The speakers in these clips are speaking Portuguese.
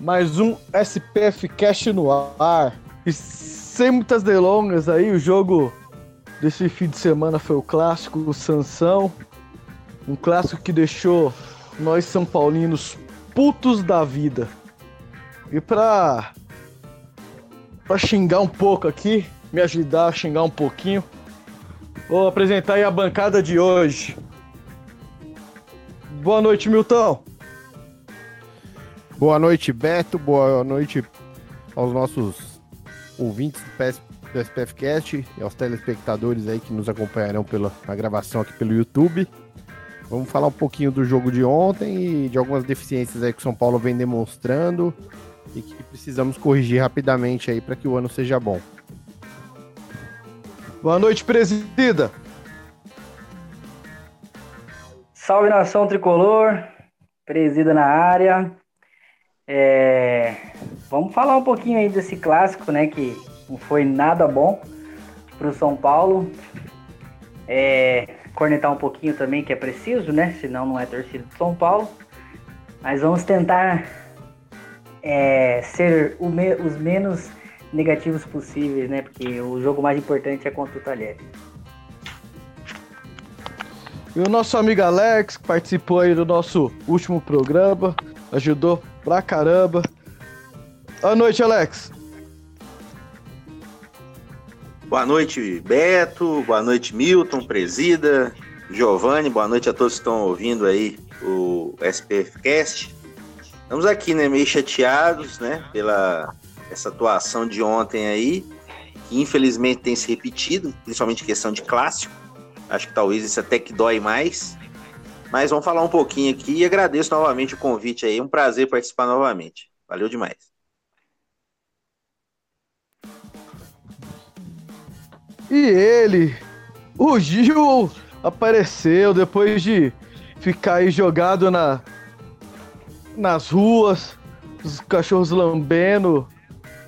Mais um SPF Cast no ar. E sem muitas delongas aí, o jogo desse fim de semana foi o clássico, o Sansão. Um clássico que deixou nós São Paulinos putos da vida. E pra, pra xingar um pouco aqui, me ajudar a xingar um pouquinho, vou apresentar aí a bancada de hoje. Boa noite, Milton. Boa noite, Beto. Boa noite aos nossos ouvintes do, PS, do SPFcast e aos telespectadores aí que nos acompanharão pela, gravação aqui pelo YouTube. Vamos falar um pouquinho do jogo de ontem e de algumas deficiências aí que o São Paulo vem demonstrando e que precisamos corrigir rapidamente aí para que o ano seja bom. Boa noite, presida. Salve nação tricolor, presida na área. É, vamos falar um pouquinho aí desse clássico, né? Que não foi nada bom para o São Paulo. É, cornetar um pouquinho também, que é preciso, né? Senão não é torcida do São Paulo. Mas vamos tentar é, ser me, os menos negativos possíveis, né? Porque o jogo mais importante é contra o Talheres. E o nosso amigo Alex, que participou aí do nosso último programa, ajudou pra caramba. Boa noite, Alex. Boa noite, Beto. Boa noite, Milton, Presida, Giovanni. Boa noite a todos que estão ouvindo aí o SPF Cast. Estamos aqui, né, meio chateados, né, pela essa atuação de ontem aí, que infelizmente tem se repetido, principalmente questão de clássico. Acho que talvez isso até que dói mais. Mas vamos falar um pouquinho aqui e agradeço novamente o convite aí. Um prazer participar novamente. Valeu demais. E ele, o Gil, apareceu depois de ficar aí jogado na, nas ruas, os cachorros lambendo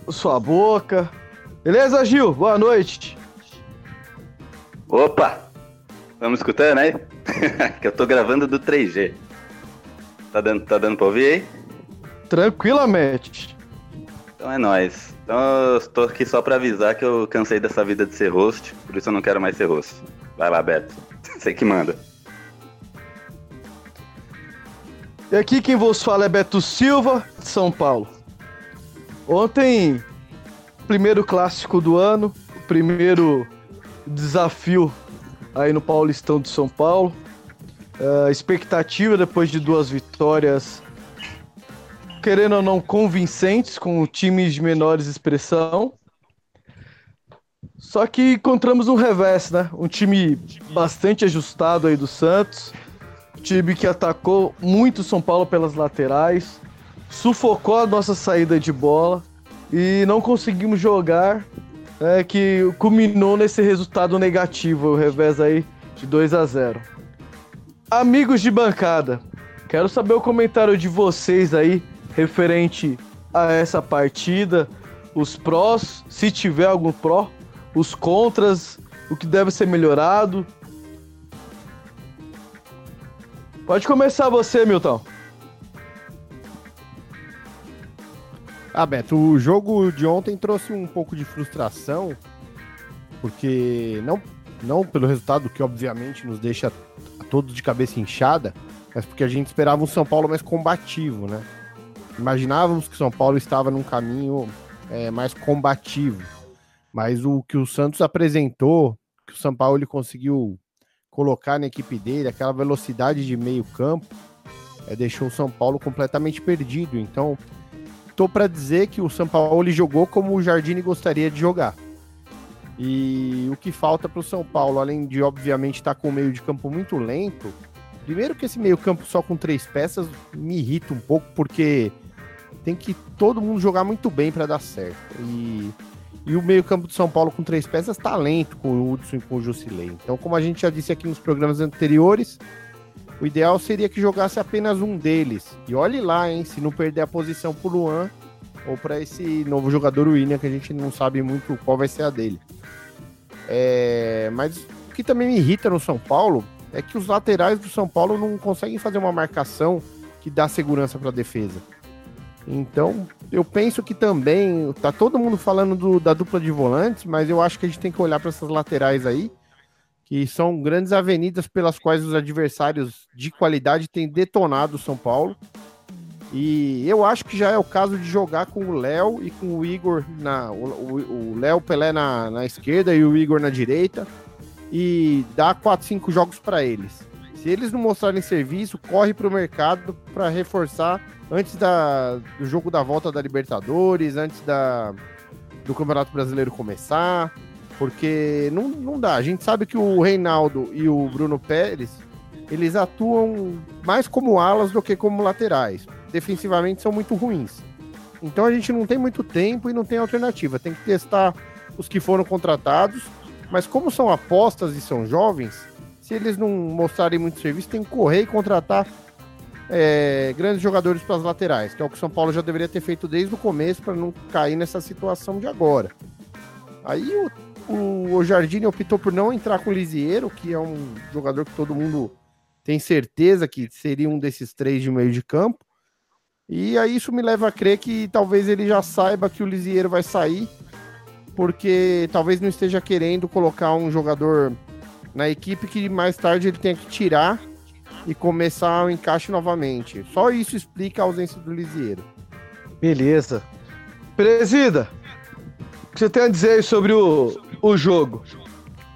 sua boca. Beleza, Gil? Boa noite. Opa! Estamos escutando aí? que eu tô gravando do 3G. Tá dando, tá dando pra ouvir aí? Tranquilamente. Então é nóis. Então eu tô aqui só pra avisar que eu cansei dessa vida de ser host, por isso eu não quero mais ser host. Vai lá, Beto. Sei que manda. E aqui quem vos fala é Beto Silva, de São Paulo. Ontem, primeiro clássico do ano, primeiro desafio aí no Paulistão de São Paulo. Uh, expectativa depois de duas vitórias, querendo ou não, convincentes com times de menores expressão. Só que encontramos um revés, né? Um time bastante ajustado aí do Santos. Time que atacou muito São Paulo pelas laterais, sufocou a nossa saída de bola e não conseguimos jogar, é, que culminou nesse resultado negativo, o revés aí de 2 a 0. Amigos de bancada, quero saber o comentário de vocês aí referente a essa partida, os prós, se tiver algum pró, os contras, o que deve ser melhorado. Pode começar você, Milton. Ah, Beto, o jogo de ontem trouxe um pouco de frustração, porque não, não pelo resultado que obviamente nos deixa todos de cabeça inchada, mas porque a gente esperava um São Paulo mais combativo, né? Imaginávamos que o São Paulo estava num caminho é, mais combativo, mas o que o Santos apresentou, que o São Paulo ele conseguiu colocar na equipe dele, aquela velocidade de meio campo, é, deixou o São Paulo completamente perdido. Então, tô para dizer que o São Paulo jogou como o Jardine gostaria de jogar. E o que falta para o São Paulo, além de obviamente estar tá com o meio de campo muito lento, primeiro que esse meio campo só com três peças me irrita um pouco, porque tem que todo mundo jogar muito bem para dar certo. E, e o meio-campo de São Paulo com três peças, talento com o Hudson e com o Jusilei. Então, como a gente já disse aqui nos programas anteriores, o ideal seria que jogasse apenas um deles. E olhe lá, hein, se não perder a posição pro Luan ou para esse novo jogador William, que a gente não sabe muito qual vai ser a dele. É, mas o que também me irrita no São Paulo é que os laterais do São Paulo não conseguem fazer uma marcação que dá segurança para a defesa. Então, eu penso que também tá todo mundo falando do, da dupla de volantes, mas eu acho que a gente tem que olhar para essas laterais aí, que são grandes avenidas pelas quais os adversários de qualidade têm detonado o São Paulo. E eu acho que já é o caso de jogar com o Léo e com o Igor na o Léo Pelé na, na esquerda e o Igor na direita e dar 4, 5 jogos para eles. Se eles não mostrarem serviço, corre para o mercado para reforçar antes da, do jogo da volta da Libertadores, antes da, do Campeonato Brasileiro começar, porque não, não dá. A gente sabe que o Reinaldo e o Bruno Pérez eles atuam mais como alas do que como laterais. Defensivamente são muito ruins. Então a gente não tem muito tempo e não tem alternativa. Tem que testar os que foram contratados, mas como são apostas e são jovens, se eles não mostrarem muito serviço, tem que correr e contratar é, grandes jogadores para as laterais, que é o que o São Paulo já deveria ter feito desde o começo para não cair nessa situação de agora. Aí o, o, Jardine optou por não entrar com o Lisieiro, que é um jogador que todo mundo tem certeza que seria um desses três de meio de campo. E aí isso me leva a crer que talvez ele já saiba que o Lisieiro vai sair, porque talvez não esteja querendo colocar um jogador na equipe que mais tarde ele tenha que tirar e começar o encaixe novamente. Só isso explica a ausência do Lisieiro. Beleza. Presida, o que você tem a dizer sobre o, o jogo?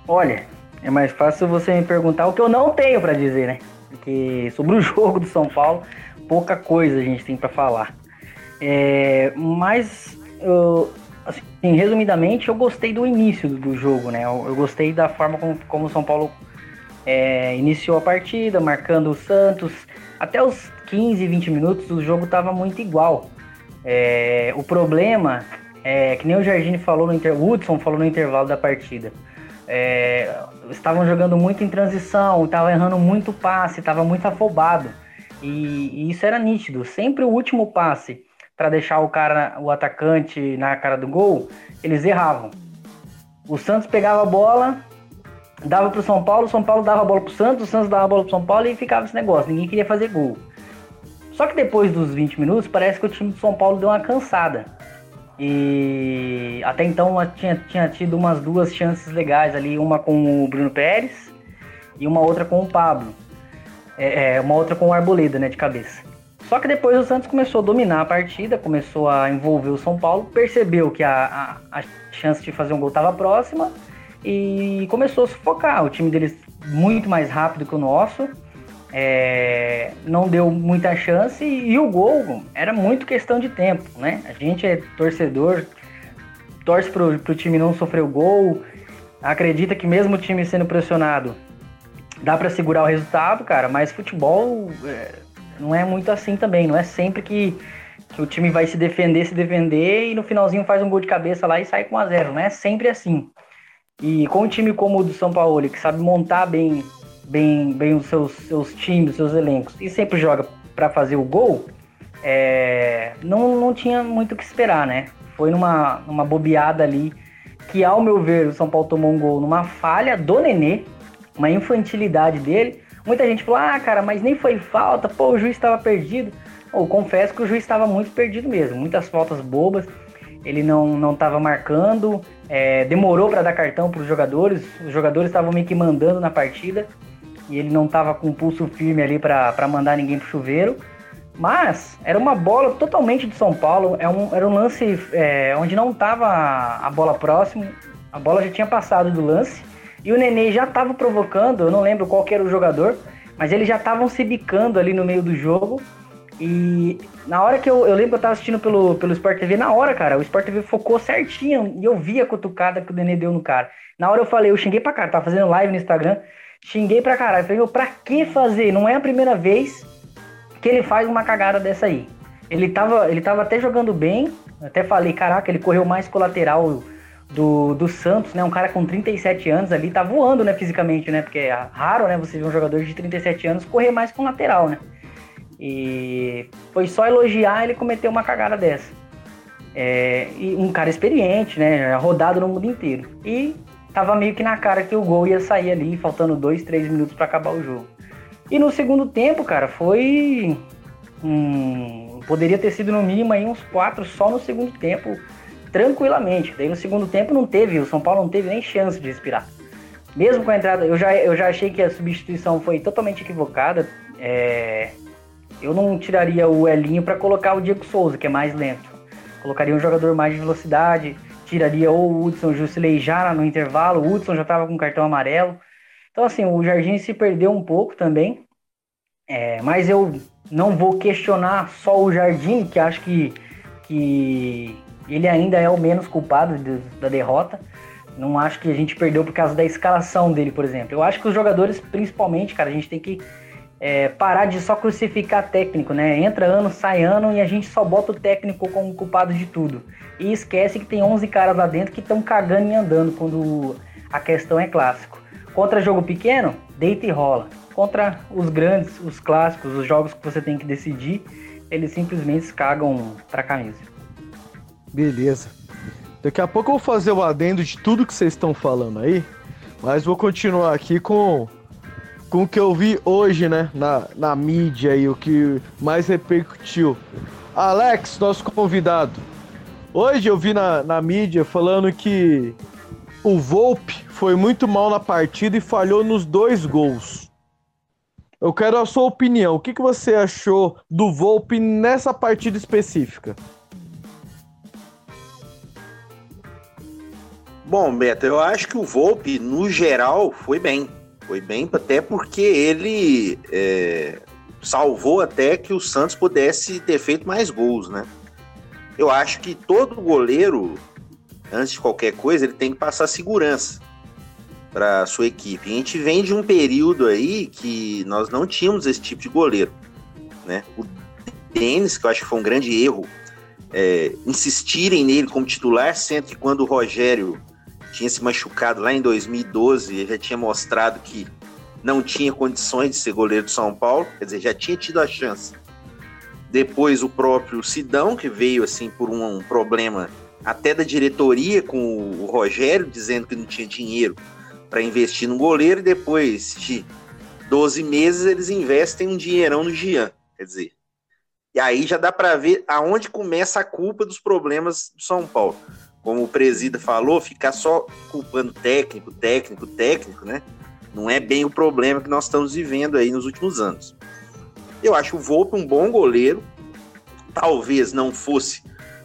Olha, é mais fácil você me perguntar o que eu não tenho para dizer, né? Porque sobre o jogo do São Paulo, pouca coisa a gente tem para falar. É, mas eu, Assim, resumidamente, eu gostei do início do jogo, né? Eu, eu gostei da forma como, como o São Paulo é, iniciou a partida, marcando o Santos. Até os 15, 20 minutos, o jogo estava muito igual. É, o problema é que nem o Jardine falou no inter... Hudson falou no intervalo da partida. É, estavam jogando muito em transição, estavam errando muito passe, estava muito afobado. E, e, isso era nítido. Sempre o último passe para deixar o cara, o atacante na cara do gol, eles erravam. O Santos pegava a bola, dava para o São Paulo, o São Paulo dava a bola para o Santos, o Santos dava a bola para o São Paulo e ficava esse negócio. Ninguém queria fazer gol. Só que depois dos 20 minutos, parece que o time do São Paulo deu uma cansada. E até então tinha, tinha tido umas duas chances legais ali, uma com o Bruno Pérez e uma outra com o Pablo. É, é uma outra com o Arboleda, né, de cabeça. Só que depois o Santos começou a dominar a partida, começou a envolver o São Paulo, percebeu que a, a, a chance de fazer um gol estava próxima e começou a sufocar. O time deles muito mais rápido que o nosso, é, não deu muita chance e, o gol era muito questão de tempo, né? A gente é torcedor, torce pro, pro time não sofrer o gol, acredita que mesmo o time sendo pressionado dá para segurar o resultado, cara, mas futebol é, não é muito assim também. Não é sempre que, que o time vai se defender, se defender e no finalzinho faz um gol de cabeça lá e sai com a zero. Não é sempre assim. E com um time como o do São Paulo, que sabe montar bem, bem, bem os seus, seus times, seus elencos, e sempre joga para fazer o gol, é, não, não tinha muito o que esperar, né? Foi numa, numa bobeada ali que, ao meu ver, o São Paulo tomou um gol numa falha do Nenê, uma infantilidade dele, Muita gente falou, ah, cara, mas nem foi falta, pô, o juiz estava perdido. Eu confesso que o juiz estava muito perdido mesmo, muitas faltas bobas, ele não não estava marcando, é, demorou para dar cartão para os jogadores, os jogadores estavam meio que mandando na partida e ele não estava com o pulso firme ali para mandar ninguém pro chuveiro. Mas era uma bola totalmente de São Paulo, é um, era um lance é, onde não estava a bola próximo, a bola já tinha passado do lance e o Nenê já estava provocando, eu não lembro qual era o jogador, mas eles já estavam se bicando ali no meio do jogo. E na hora que eu, eu lembro que eu tava assistindo pelo, pelo Sport TV, na hora, cara, o Sport TV focou certinho e eu vi a cutucada que o Nenê deu no cara. Na hora eu falei, eu xinguei pra cara, tava fazendo live no Instagram, xinguei pra caralho. Falei, meu, pra que fazer? Não é a primeira vez que ele faz uma cagada dessa aí. ele tava, ele tava até jogando bem. Até falei, caraca, ele correu mais com o lateral do, do Santos, né? Um cara com 37 anos ali, tá voando, né, fisicamente, né? Porque é raro, né, você ver um jogador de 37 anos correr mais com lateral, né? E foi só elogiar ele cometeu uma cagada dessa. É, e um cara experiente, né? Rodado no mundo inteiro. E tava meio que na cara que o gol ia sair ali, faltando dois, três minutos para acabar o jogo. E no segundo tempo, cara, foi. Hum, poderia ter sido no mínimo aí uns quatro só no segundo tempo, tranquilamente. Daí no segundo tempo não teve, o São Paulo não teve nem chance de respirar. Mesmo com a entrada, eu já, eu já achei que a substituição foi totalmente equivocada. É, eu não tiraria o Elinho para colocar o Diego Souza, que é mais lento. Colocaria um jogador mais de velocidade, tiraria ou o Hudson Jusilei já no intervalo, o Hudson já estava com cartão amarelo. Então, assim, o Jardim se perdeu um pouco também. É, mas eu não vou questionar só o Jardim, que acho que, que ele ainda é o menos culpado de, da derrota. Não acho que a gente perdeu por causa da escalação dele, por exemplo. Eu acho que os jogadores, principalmente, cara, a gente tem que é, parar de só crucificar técnico, né? Entra ano, sai ano e a gente só bota o técnico como culpado de tudo. E esquece que tem 11 caras lá dentro que estão cagando e andando quando a questão é clássico. Contra jogo pequeno, deita e rola. Contra os grandes, os clássicos, os jogos que você tem que decidir, eles simplesmente cagam pra camisa. Beleza. Daqui a pouco eu vou fazer o adendo de tudo que vocês estão falando aí, mas vou continuar aqui com com o que eu vi hoje, né, na, na mídia e o que mais repercutiu. Alex, nosso convidado. Hoje eu vi na, na mídia falando que o Volpe foi muito mal na partida e falhou nos dois gols. Eu quero a sua opinião. O que, que você achou do Volpe nessa partida específica? Bom, Beto, eu acho que o Volpe, no geral, foi bem foi bem, até porque ele é, salvou até que o Santos pudesse ter feito mais gols, né? Eu acho que todo goleiro, antes de qualquer coisa, ele tem que passar segurança para sua equipe. a gente vem de um período aí que nós não tínhamos esse tipo de goleiro, né? O Denis, que eu acho que foi um grande erro, é, insistirem nele como titular, sendo que quando o Rogério tinha se machucado lá em 2012, ele já tinha mostrado que não tinha condições de ser goleiro do São Paulo, quer dizer, já tinha tido a chance. Depois o próprio Sidão, que veio assim por um, um problema até da diretoria com o Rogério, dizendo que não tinha dinheiro para investir no goleiro, e depois de 12 meses eles investem um dinheirão no Gian, quer dizer. E aí já dá para ver aonde começa a culpa dos problemas do São Paulo como o presida falou, ficar só culpando técnico, técnico, técnico, né? Não é bem o problema que nós estamos vivendo aí nos últimos anos. Eu acho o Volpe um bom goleiro. Talvez não fosse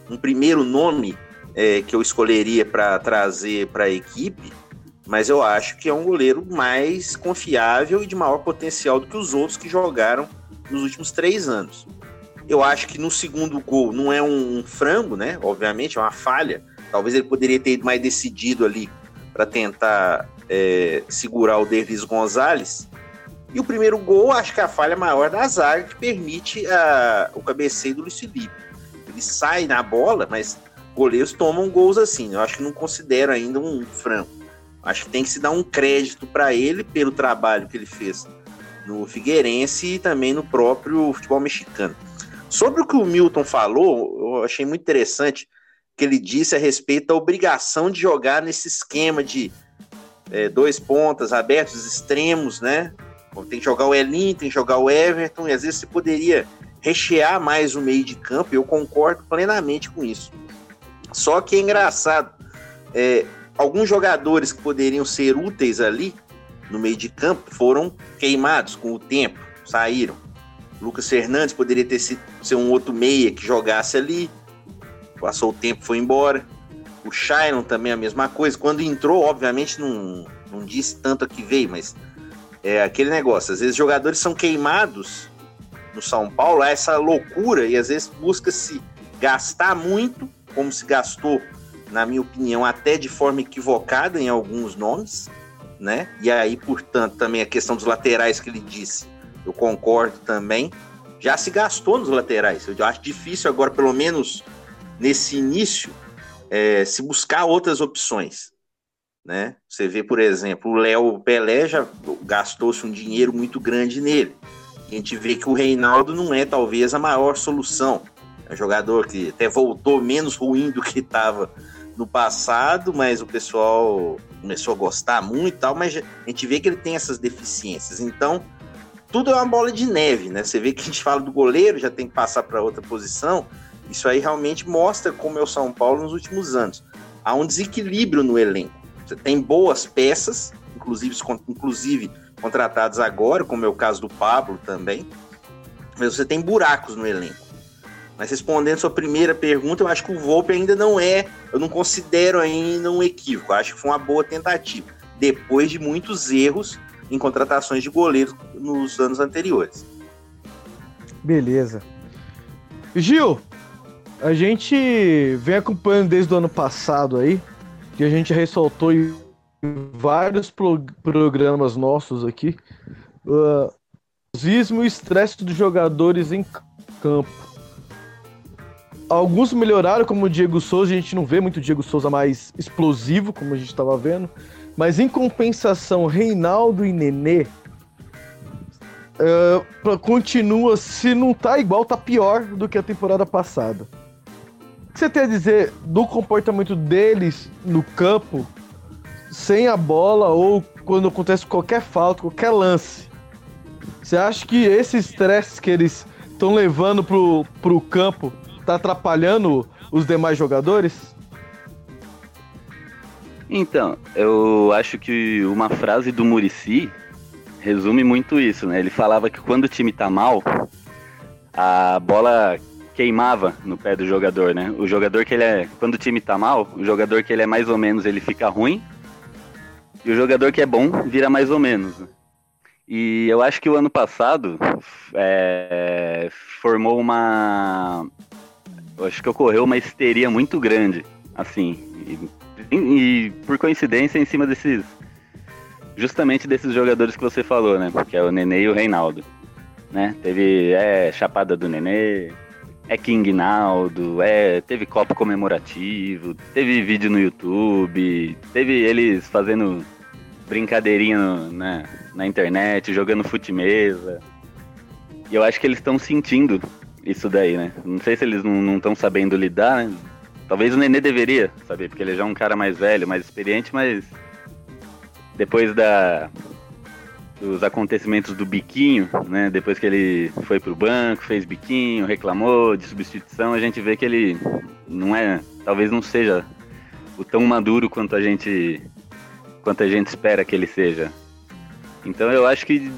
um primeiro nome é, que eu escolheria para trazer para a equipe, mas eu acho que é um goleiro mais confiável e de maior potencial do que os outros que jogaram nos últimos três anos. Eu acho que no segundo gol não é um, um frango, né? Obviamente, é uma falha Talvez ele poderia ter ido mais decidido ali para tentar é, segurar o Davis Gonzalez. E o primeiro gol, acho que é a falha maior da zaga que permite a, o cabeceio do Luiz Felipe. Ele sai na bola, mas goleiros tomam gols assim. Eu acho que não considero ainda um franco. Acho que tem que se dar um crédito para ele pelo trabalho que ele fez no Figueirense e também no próprio futebol mexicano. Sobre o que o Milton falou, eu achei muito interessante que ele disse a respeito da obrigação de jogar nesse esquema de é, dois pontas abertos, extremos, né? Tem que jogar o Elin, tem que jogar o Everton, e às vezes você poderia rechear mais o meio de campo, e eu concordo plenamente com isso. Só que é engraçado, é, alguns jogadores que poderiam ser úteis ali no meio de campo foram queimados com o tempo, saíram. Lucas Fernandes poderia ter sido ser um outro meia que jogasse ali passou o tempo, foi embora. O Shiron também a mesma coisa. Quando entrou, obviamente não, não disse tanto a que veio, mas é aquele negócio. Às vezes jogadores são queimados no São Paulo, há essa loucura e às vezes busca-se gastar muito, como se gastou, na minha opinião, até de forma equivocada em alguns nomes, né? E aí, portanto, também a questão dos laterais que ele disse, eu concordo também já se gastou nos laterais. Eu acho difícil agora, pelo menos nesse início, é, se buscar outras opções. Né? Você vê, por exemplo, o Léo Pelé já gastou-se um dinheiro muito grande nele. A gente vê que o Reinaldo não é talvez a maior solução. É um jogador que até voltou menos ruim do que estava no passado, mas o pessoal começou a gostar muito e tal, mas a gente vê que ele tem essas deficiências. Então, tudo é uma bola de neve, né? Você vê que a gente fala do goleiro, já tem que passar para outra posição. Isso aí realmente mostra como é o São Paulo nos últimos anos. Há um desequilíbrio no elenco. Você tem boas peças, inclusive, inclusive contratadas agora, como é o caso do Pablo também, mas você tem buracos no elenco. Mas respondendo sua primeira pergunta, eu acho que o Volpe ainda não é, eu não considero ainda um equívoco. Eu acho que foi uma boa tentativa, depois de muitos erros em contratações de goleiros nos anos anteriores. Beleza. Gil, a gente vem acompanhando desde o ano passado aí, que a gente ressaltou em vários pro programas nossos aqui, uh, o e o estresse dos jogadores em campo Alguns melhoraram, como o Diego Souza, a gente não vê muito o Diego Souza mais explosivo, como a gente estava vendo. Mas em compensação, Reinaldo e Nenê uh, continua, se não tá igual, tá pior do que a temporada passada. Que você tem a dizer do comportamento deles no campo, sem a bola ou quando acontece qualquer falta, qualquer lance? Você acha que esse estresse que eles estão levando pro, pro campo tá atrapalhando os demais jogadores? Então, eu acho que uma frase do Murici resume muito isso, né? Ele falava que quando o time tá mal, a bola queimava no pé do jogador, né? O jogador que ele é, quando o time tá mal, o jogador que ele é mais ou menos, ele fica ruim. E o jogador que é bom vira mais ou menos. Né? E eu acho que o ano passado é, formou uma acho que ocorreu uma histeria muito grande, assim, e, e, por coincidência em cima desses, justamente desses jogadores que você falou, né, que é o Nenê e o Reinaldo, né, teve, é, Chapada do Nenê, é King Naldo, é, teve copo comemorativo, teve vídeo no YouTube, teve eles fazendo brincadeirinha no, né, na internet, jogando fute mesa. E eu acho que eles estão sentindo isso daí, né? Não sei se eles não estão sabendo lidar, né? Talvez o Nenê deveria saber, porque ele já é um cara mais velho, mais experiente, mas depois da dos acontecimentos do biquinho, né? Depois que ele foi pro banco, fez biquinho, reclamou de substituição, a gente vê que ele não é, talvez não seja o tão maduro quanto a gente quanto a gente espera que ele seja. Então eu acho que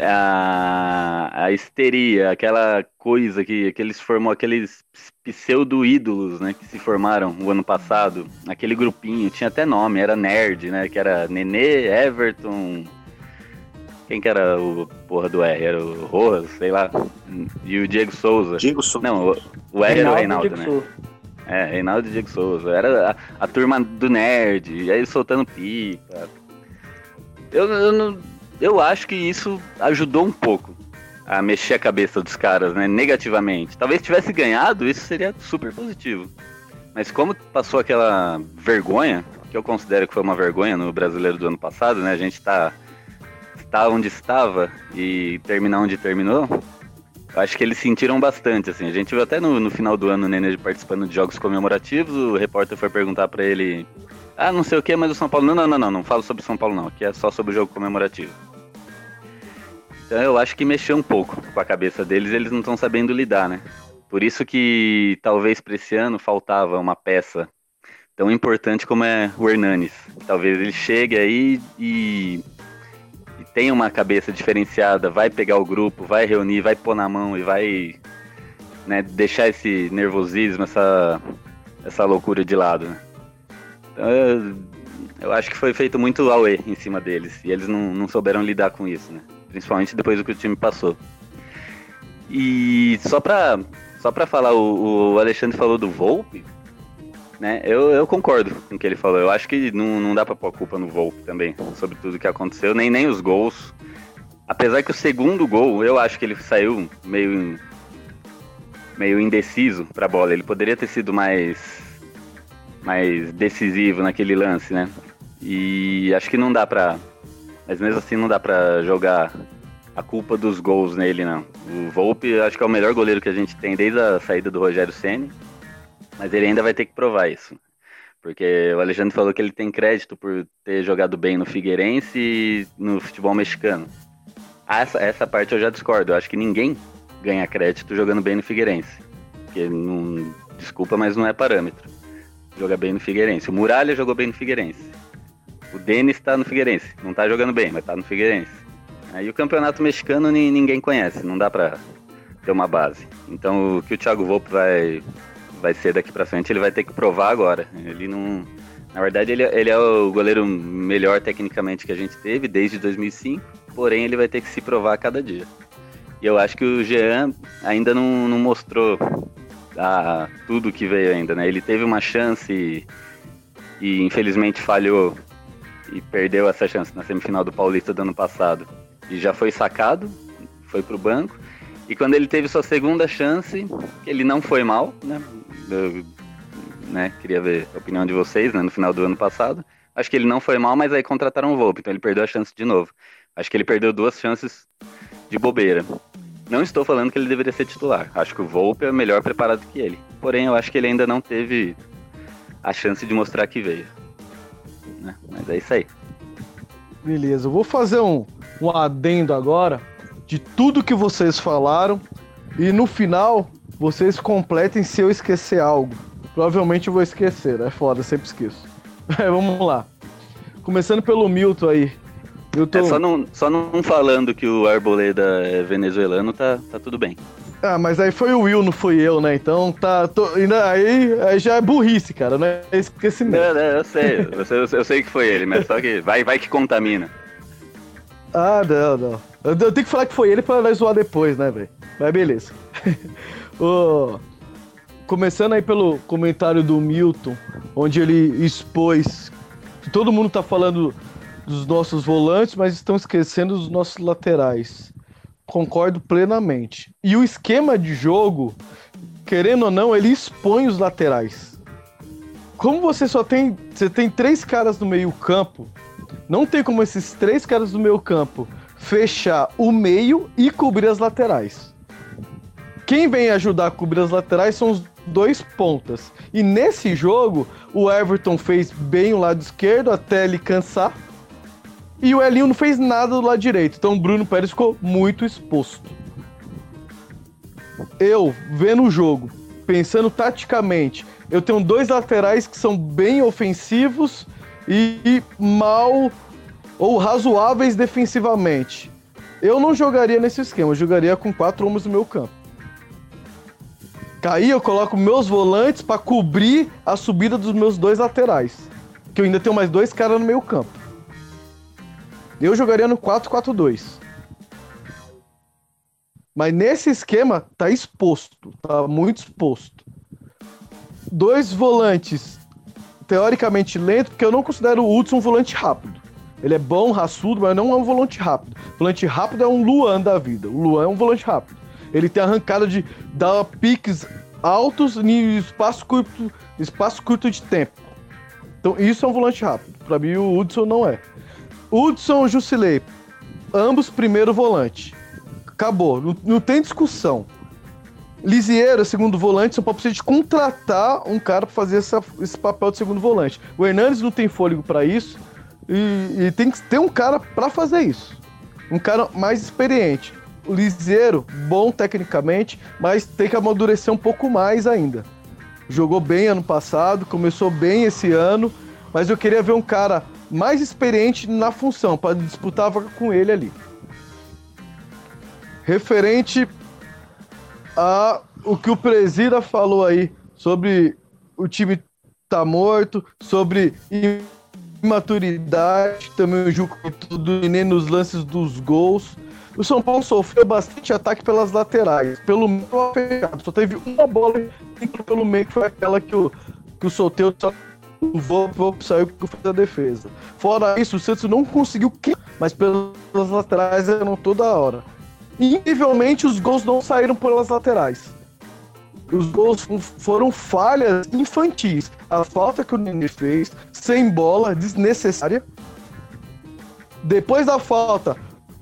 a, a histeria, aquela coisa que, que eles formou, aqueles pseudo-ídolos, né, que se formaram o ano passado, aquele grupinho, tinha até nome, era Nerd, né, que era Nenê, Everton, quem que era o porra do R? Era o Rojas, sei lá, e o Diego Souza. Diego Souza. Não, o, o R era o Reinaldo, né? Souza. É, Reinaldo e Diego Souza. Era a, a turma do Nerd, e aí soltando pipa. Eu, eu não eu acho que isso ajudou um pouco a mexer a cabeça dos caras, né, negativamente. Talvez tivesse ganhado, isso seria super positivo. Mas como passou aquela vergonha, que eu considero que foi uma vergonha no brasileiro do ano passado, né? A gente tá, tá onde estava e terminar onde terminou. Acho que eles sentiram bastante, assim. A gente viu até no, no final do ano o Nenê participando de jogos comemorativos, o repórter foi perguntar para ele ah, não sei o que, mas o São Paulo. Não, não, não, não, não falo sobre São Paulo, não. Aqui é só sobre o jogo comemorativo. Então eu acho que mexeu um pouco com a cabeça deles, eles não estão sabendo lidar, né? Por isso que talvez para esse ano faltava uma peça tão importante como é o Hernanes. Talvez ele chegue aí e, tenha uma cabeça diferenciada, vai pegar o grupo, vai reunir, vai pôr na mão e vai né, deixar esse nervosismo, essa, essa loucura de lado. Né? Então, eu, eu, acho que foi feito muito auê em cima deles. E eles não, não souberam lidar com isso, né? Principalmente depois do que o time passou. E só pra, só pra falar, o, o Alexandre falou do Volpe, né? Eu, eu concordo com o que ele falou. Eu acho que não, não dá pra pôr a culpa no Volpe também, sobre tudo que aconteceu, nem, nem os gols. apesar que o segundo gol, eu acho que ele saiu meio meio indeciso para a bola. Ele poderia ter sido mais mais decisivo naquele lance, né? E acho que não dá para mas mesmo assim não dá para jogar a culpa dos gols nele não. O Volpe acho que é o melhor goleiro que a gente tem desde a saída do Rogério Ceni, mas ele ainda vai ter que provar isso. Porque o Alexandre falou que ele tem crédito por ter jogado bem no Figueirense e no futebol mexicano. Essa, essa parte eu já discordo. Eu acho que ninguém ganha crédito jogando bem no Figueirense. Porque, não, desculpa, mas não é parâmetro. Joga bem no Figueirense. O Muralha jogou bem no Figueirense. O Denis tá no Figueirense. Não tá jogando bem, mas tá no Figueirense. Aí o campeonato mexicano ninguém conhece, não dá pra ter uma base. Então o que o Thiago Volpe vai, vai ser daqui pra frente, ele vai ter que provar agora. Ele não. Na verdade, ele, ele é o goleiro melhor tecnicamente que a gente teve desde 2005, porém ele vai ter que se provar a cada dia. E eu acho que o Jean ainda não, não mostrou ah, tudo que veio ainda, né? Ele teve uma chance e, e infelizmente falhou e perdeu essa chance na semifinal do Paulista do ano passado. E já foi sacado, foi pro banco. E quando ele teve sua segunda chance, ele não foi mal, né? Eu, né? Queria ver a opinião de vocês, né? No final do ano passado. Acho que ele não foi mal, mas aí contrataram o Volpe, então ele perdeu a chance de novo. Acho que ele perdeu duas chances de bobeira. Não estou falando que ele deveria ser titular. Acho que o Volpe é melhor preparado que ele. Porém, eu acho que ele ainda não teve a chance de mostrar que veio. Né? Mas é isso aí. Beleza, eu vou fazer um, um adendo agora de tudo que vocês falaram e no final vocês completem se eu esquecer algo. Provavelmente eu vou esquecer, é foda, sempre esqueço. Vamos lá. Começando pelo Milton aí. Milton... É, só não, só não falando que o Arboleda é venezuelano, tá, tá tudo bem. Ah, mas aí foi o Will, não fui eu, né? Então tá. Tô, aí, aí já é burrice, cara, não é esquecimento. Não, não, eu sei, eu sei, eu sei que foi ele, mas só que vai, vai que contamina. Ah, não, não. Eu, tenho que falar que foi ele pra nós zoar depois, né, velho? Mas beleza. começando aí pelo comentário do Milton, onde ele expôs que todo mundo tá falando dos nossos volantes, mas estão esquecendo dos nossos laterais. Concordo plenamente. E o esquema de jogo, querendo ou não, ele expõe os laterais. Como você só tem, você tem três caras no meio campo, não tem como esses três caras do meio campo fechar o meio e cobrir as laterais. Quem vem ajudar a cobrir as laterais são os dois pontas. E nesse jogo, o Everton fez bem o lado esquerdo até ele cansar. E o Elinho não fez nada do lado direito. Então o Bruno Pérez ficou muito exposto. Eu, vendo o jogo, pensando taticamente, eu tenho dois laterais que são bem ofensivos e mal ou razoáveis defensivamente. Eu não jogaria nesse esquema, eu jogaria com quatro homens no meu campo. Aí eu coloco meus volantes para cobrir a subida dos meus dois laterais. Que eu ainda tenho mais dois caras no meio campo. Eu jogaria no 4-4-2. Mas nesse esquema tá exposto, tá muito exposto. Dois volantes teoricamente lento, porque eu não considero o Hudson um volante rápido. Ele é bom, raçudo, mas não é um volante rápido. Volante rápido é um Luan da vida. O Luan é um volante rápido. Ele tem arrancada de dar piques altos em espaço curto, espaço curto de tempo. Então isso é um volante rápido. Para mim o Hudson não é. Hudson e Jusilei, ambos primeiro volante. Acabou, não, não tem discussão. Lisieiro, segundo volante, São Paulo precisa de contratar um cara para fazer essa, esse papel de segundo volante. O Hernandes não tem fôlego para isso e, e, tem que ter um cara para fazer isso. Um cara mais experiente. O Lisieiro, bom tecnicamente, mas tem que amadurecer um pouco mais ainda. Jogou bem ano passado, começou bem esse ano, mas eu queria ver um cara mais experiente na função, para disputar a vaga com ele ali. Referente a o que o Presida falou aí sobre o time tá morto, sobre imaturidade, também o Juco tudo nem nos lances dos gols. O São Paulo sofreu bastante ataque pelas laterais, pelo meio. Só teve uma bola pelo meio que foi aquela que o, que o Solteiro só o Volpe saiu que fez a defesa. Fora isso, o Santos não conseguiu mas pelas laterais eram toda hora. Incrivelmente, os gols não saíram pelas laterais. Os gols foram falhas infantis. A falta que o Nenê fez, sem bola, desnecessária. Depois da falta,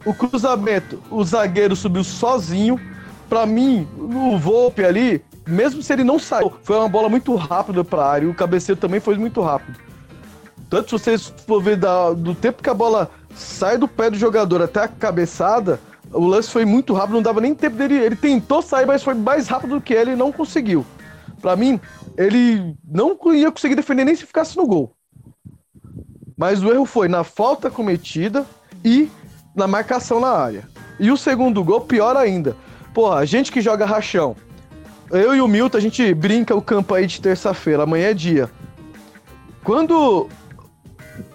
o cruzamento, o zagueiro subiu sozinho. Para mim, o Volpe ali, mesmo se ele não saiu, foi uma bola muito rápida para a área. O cabeceio também foi muito rápido. Tanto se vocês for ver da, do tempo que a bola sai do pé do jogador até a cabeçada, o lance foi muito rápido, não dava nem tempo dele. Ele tentou sair, mas foi mais rápido do que ele e não conseguiu. Para mim, ele não ia conseguir defender nem se ficasse no gol. Mas o erro foi na falta cometida e na marcação na área. E o segundo gol, pior ainda. Porra, a gente que joga rachão. Eu e o Milton, a gente brinca o campo aí de terça-feira, amanhã é dia. Quando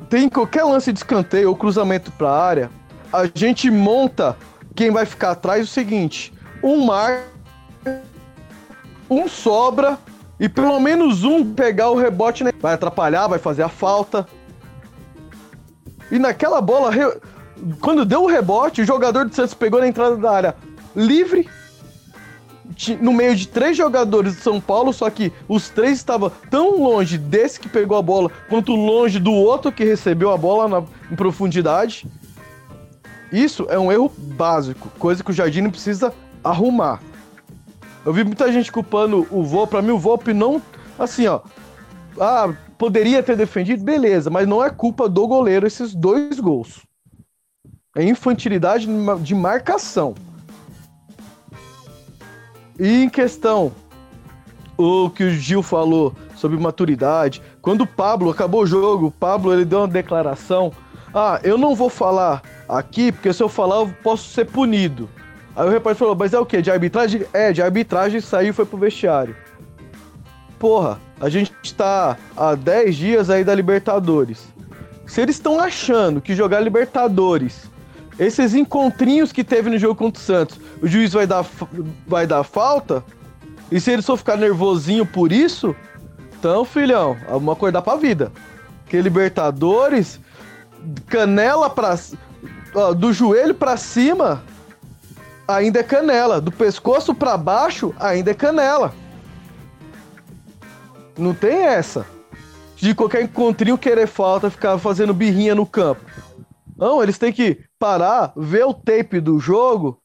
tem qualquer lance de escanteio ou cruzamento pra área, a gente monta quem vai ficar atrás é o seguinte: um mar, um sobra e pelo menos um pegar o rebote, né? vai atrapalhar, vai fazer a falta. E naquela bola, quando deu o rebote, o jogador do Santos pegou na entrada da área livre, no meio de três jogadores de São Paulo, só que os três estavam tão longe desse que pegou a bola, quanto longe do outro que recebeu a bola na, em profundidade. Isso é um erro básico, coisa que o Jardim precisa arrumar. Eu vi muita gente culpando o Volpe, pra mim o Volpe não, assim, ó, ah, poderia ter defendido, beleza, mas não é culpa do goleiro esses dois gols. É infantilidade de marcação. E em questão, o que o Gil falou sobre maturidade, quando o Pablo acabou o jogo, o Pablo ele deu uma declaração ah, eu não vou falar aqui, porque se eu falar eu posso ser punido. Aí o repórter falou, mas é o quê? De arbitragem? É, de arbitragem saiu e foi pro vestiário. Porra, a gente tá há 10 dias aí da Libertadores. Se eles estão achando que jogar Libertadores, esses encontrinhos que teve no jogo contra o Santos, o juiz vai dar, vai dar falta, e se eles só ficar nervosinho por isso, então, filhão, vamos acordar pra vida. Que Libertadores canela pra. Ó, do joelho para cima, ainda é canela. Do pescoço para baixo, ainda é canela. Não tem essa. De qualquer encontrinho querer falta, ficar fazendo birrinha no campo. Não, eles têm que parar, ver o tape do jogo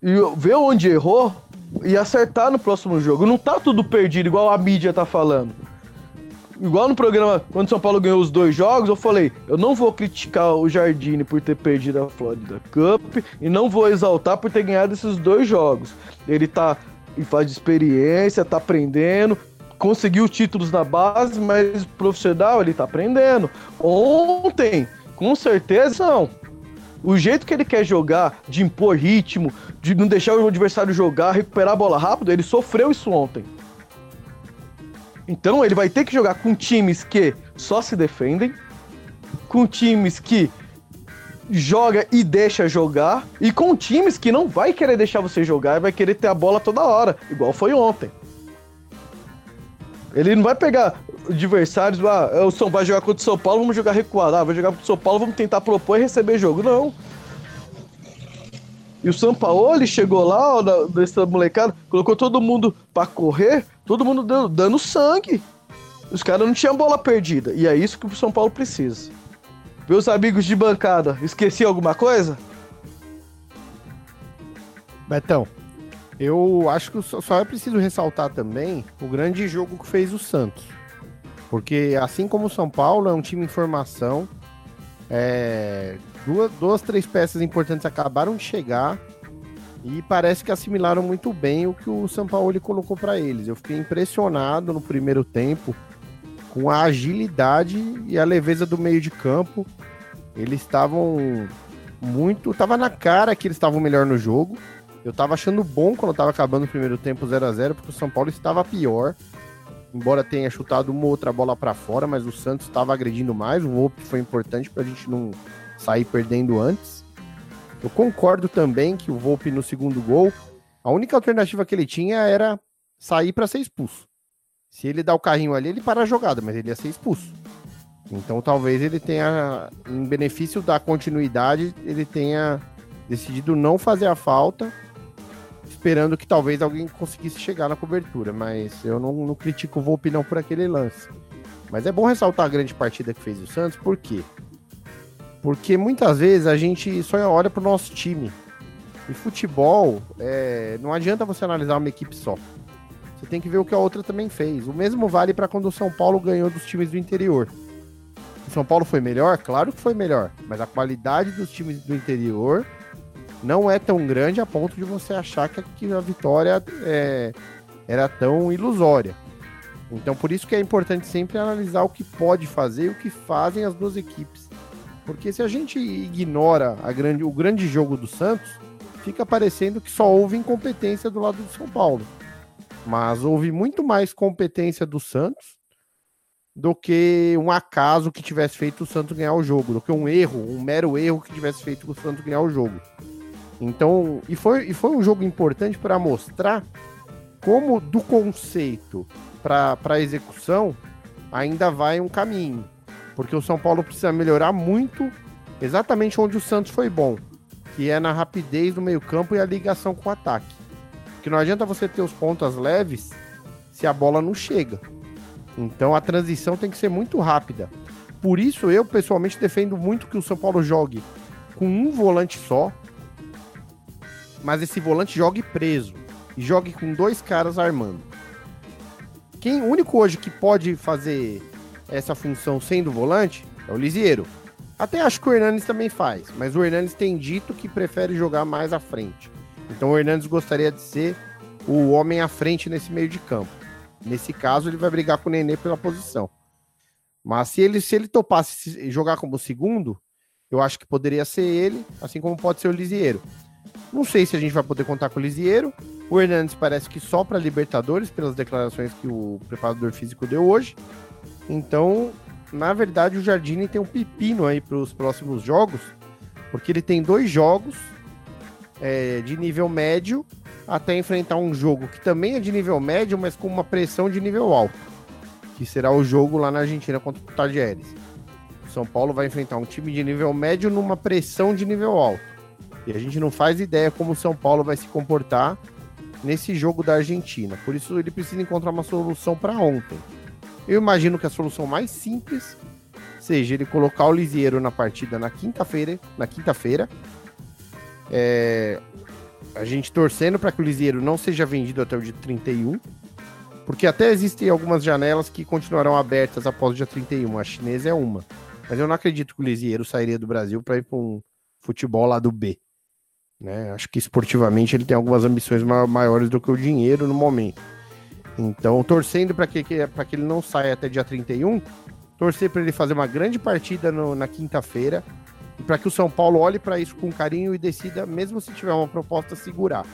e ver onde errou e acertar no próximo jogo. Não tá tudo perdido, igual a mídia tá falando igual no programa, quando São Paulo ganhou os dois jogos, eu falei, eu não vou criticar o Jardine por ter perdido a Florida Cup e não vou exaltar por ter ganhado esses dois jogos. Ele tá em fase de experiência, tá aprendendo, conseguiu títulos na base, mas profissional ele tá aprendendo. Ontem, com certeza não. O jeito que ele quer jogar, de impor ritmo, de não deixar o adversário jogar, recuperar a bola rápido, ele sofreu isso ontem. Então ele vai ter que jogar com times que só se defendem, com times que joga e deixa jogar, e com times que não vai querer deixar você jogar e vai querer ter a bola toda hora, igual foi ontem. Ele não vai pegar adversários, ah, o São vai jogar contra o São Paulo, vamos jogar recuado, ah, vai jogar contra o São Paulo, vamos tentar propor e receber jogo. Não. E o ele chegou lá, ó, dessa molecada, colocou todo mundo para correr, todo mundo dando, dando sangue. Os caras não tinham bola perdida. E é isso que o São Paulo precisa. Meus amigos de bancada, esqueci alguma coisa? Betão, eu acho que só é preciso ressaltar também o grande jogo que fez o Santos. Porque assim como o São Paulo é um time em formação, é, duas, duas, três peças importantes acabaram de chegar e parece que assimilaram muito bem o que o São Paulo colocou para eles. Eu fiquei impressionado no primeiro tempo com a agilidade e a leveza do meio de campo. Eles estavam muito. Tava na cara que eles estavam melhor no jogo. Eu tava achando bom quando tava acabando o primeiro tempo 0 a 0 porque o São Paulo estava pior. Embora tenha chutado uma outra bola para fora, mas o Santos estava agredindo mais. O Volpe foi importante para a gente não sair perdendo antes. Eu concordo também que o Volpe no segundo gol, a única alternativa que ele tinha era sair para ser expulso. Se ele dá o carrinho ali, ele para a jogada, mas ele ia ser expulso. Então talvez ele tenha, em benefício da continuidade, ele tenha decidido não fazer a falta, esperando que talvez alguém conseguisse chegar na cobertura. Mas eu não, não critico o Volpe não por aquele lance. Mas é bom ressaltar a grande partida que fez o Santos, por quê? Porque muitas vezes a gente só olha para o nosso time. E futebol, é, não adianta você analisar uma equipe só. Você tem que ver o que a outra também fez. O mesmo vale para quando o São Paulo ganhou dos times do interior. O São Paulo foi melhor? Claro que foi melhor. Mas a qualidade dos times do interior não é tão grande a ponto de você achar que a vitória é, era tão ilusória. Então, por isso que é importante sempre analisar o que pode fazer e o que fazem as duas equipes. Porque se a gente ignora grande, o grande jogo do Santos, fica parecendo que só houve incompetência do lado do São Paulo. Mas houve muito mais competência do Santos do que um acaso que tivesse feito o Santos ganhar o jogo, do que um erro, um mero erro que tivesse feito o Santos ganhar o jogo. Então, e foi, e foi um jogo importante para mostrar como do conceito para a execução ainda vai um caminho. Porque o São Paulo precisa melhorar muito exatamente onde o Santos foi bom, que é na rapidez do meio-campo e a ligação com o ataque. Porque não adianta você ter os pontas leves se a bola não chega. Então a transição tem que ser muito rápida. Por isso eu pessoalmente defendo muito que o São Paulo jogue com um volante só, mas esse volante jogue preso e jogue com dois caras armando. Quem o único hoje que pode fazer essa função sendo volante é o Lisieiro. Até acho que o Hernandes também faz, mas o Hernandes tem dito que prefere jogar mais à frente. Então o Hernandes gostaria de ser o homem à frente nesse meio de campo. Nesse caso, ele vai brigar com o Nenê pela posição. Mas se ele, se ele topasse jogar como segundo, eu acho que poderia ser ele, assim como pode ser o Lisieiro. Não sei se a gente vai poder contar com o Lisieiro. O Hernandes parece que só para Libertadores, pelas declarações que o preparador físico deu hoje. Então, na verdade, o Jardine tem um pepino aí para os próximos jogos, porque ele tem dois jogos é, de nível médio até enfrentar um jogo que também é de nível médio, mas com uma pressão de nível alto, que será o jogo lá na Argentina contra o Tajeres. O São Paulo vai enfrentar um time de nível médio numa pressão de nível alto. E a gente não faz ideia como o São Paulo vai se comportar nesse jogo da Argentina. Por isso ele precisa encontrar uma solução para ontem. Eu imagino que a solução mais simples seja ele colocar o Lisieiro na partida na quinta-feira, na quinta-feira. É, a gente torcendo para que o Lisieiro não seja vendido até o dia 31, porque até existem algumas janelas que continuarão abertas após o dia 31. A chinesa é uma. Mas eu não acredito que o Lisieiro sairia do Brasil para ir para um futebol lá do B. Né? Acho que esportivamente ele tem algumas ambições maiores do que o dinheiro no momento. Então, torcendo para que, que, que ele não saia até dia 31, torcer para ele fazer uma grande partida no, na quinta-feira e para que o São Paulo olhe para isso com carinho e decida, mesmo se tiver uma proposta, segurar.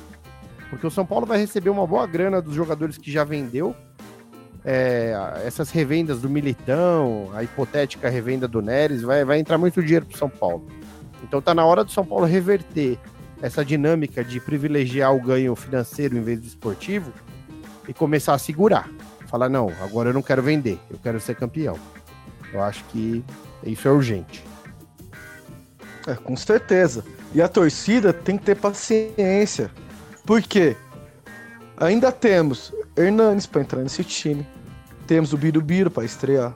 Porque o São Paulo vai receber uma boa grana dos jogadores que já vendeu. É, essas revendas do Militão, a hipotética revenda do Neres, vai, vai entrar muito dinheiro para o São Paulo. Então tá na hora do São Paulo reverter essa dinâmica de privilegiar o ganho financeiro em vez do esportivo e começar a segurar. Falar, não, agora eu não quero vender, eu quero ser campeão. Eu acho que isso é urgente. É, com certeza. E a torcida tem que ter paciência. Por quê? Ainda temos Hernanes para entrar nesse time. Temos o Birubiru para estrear.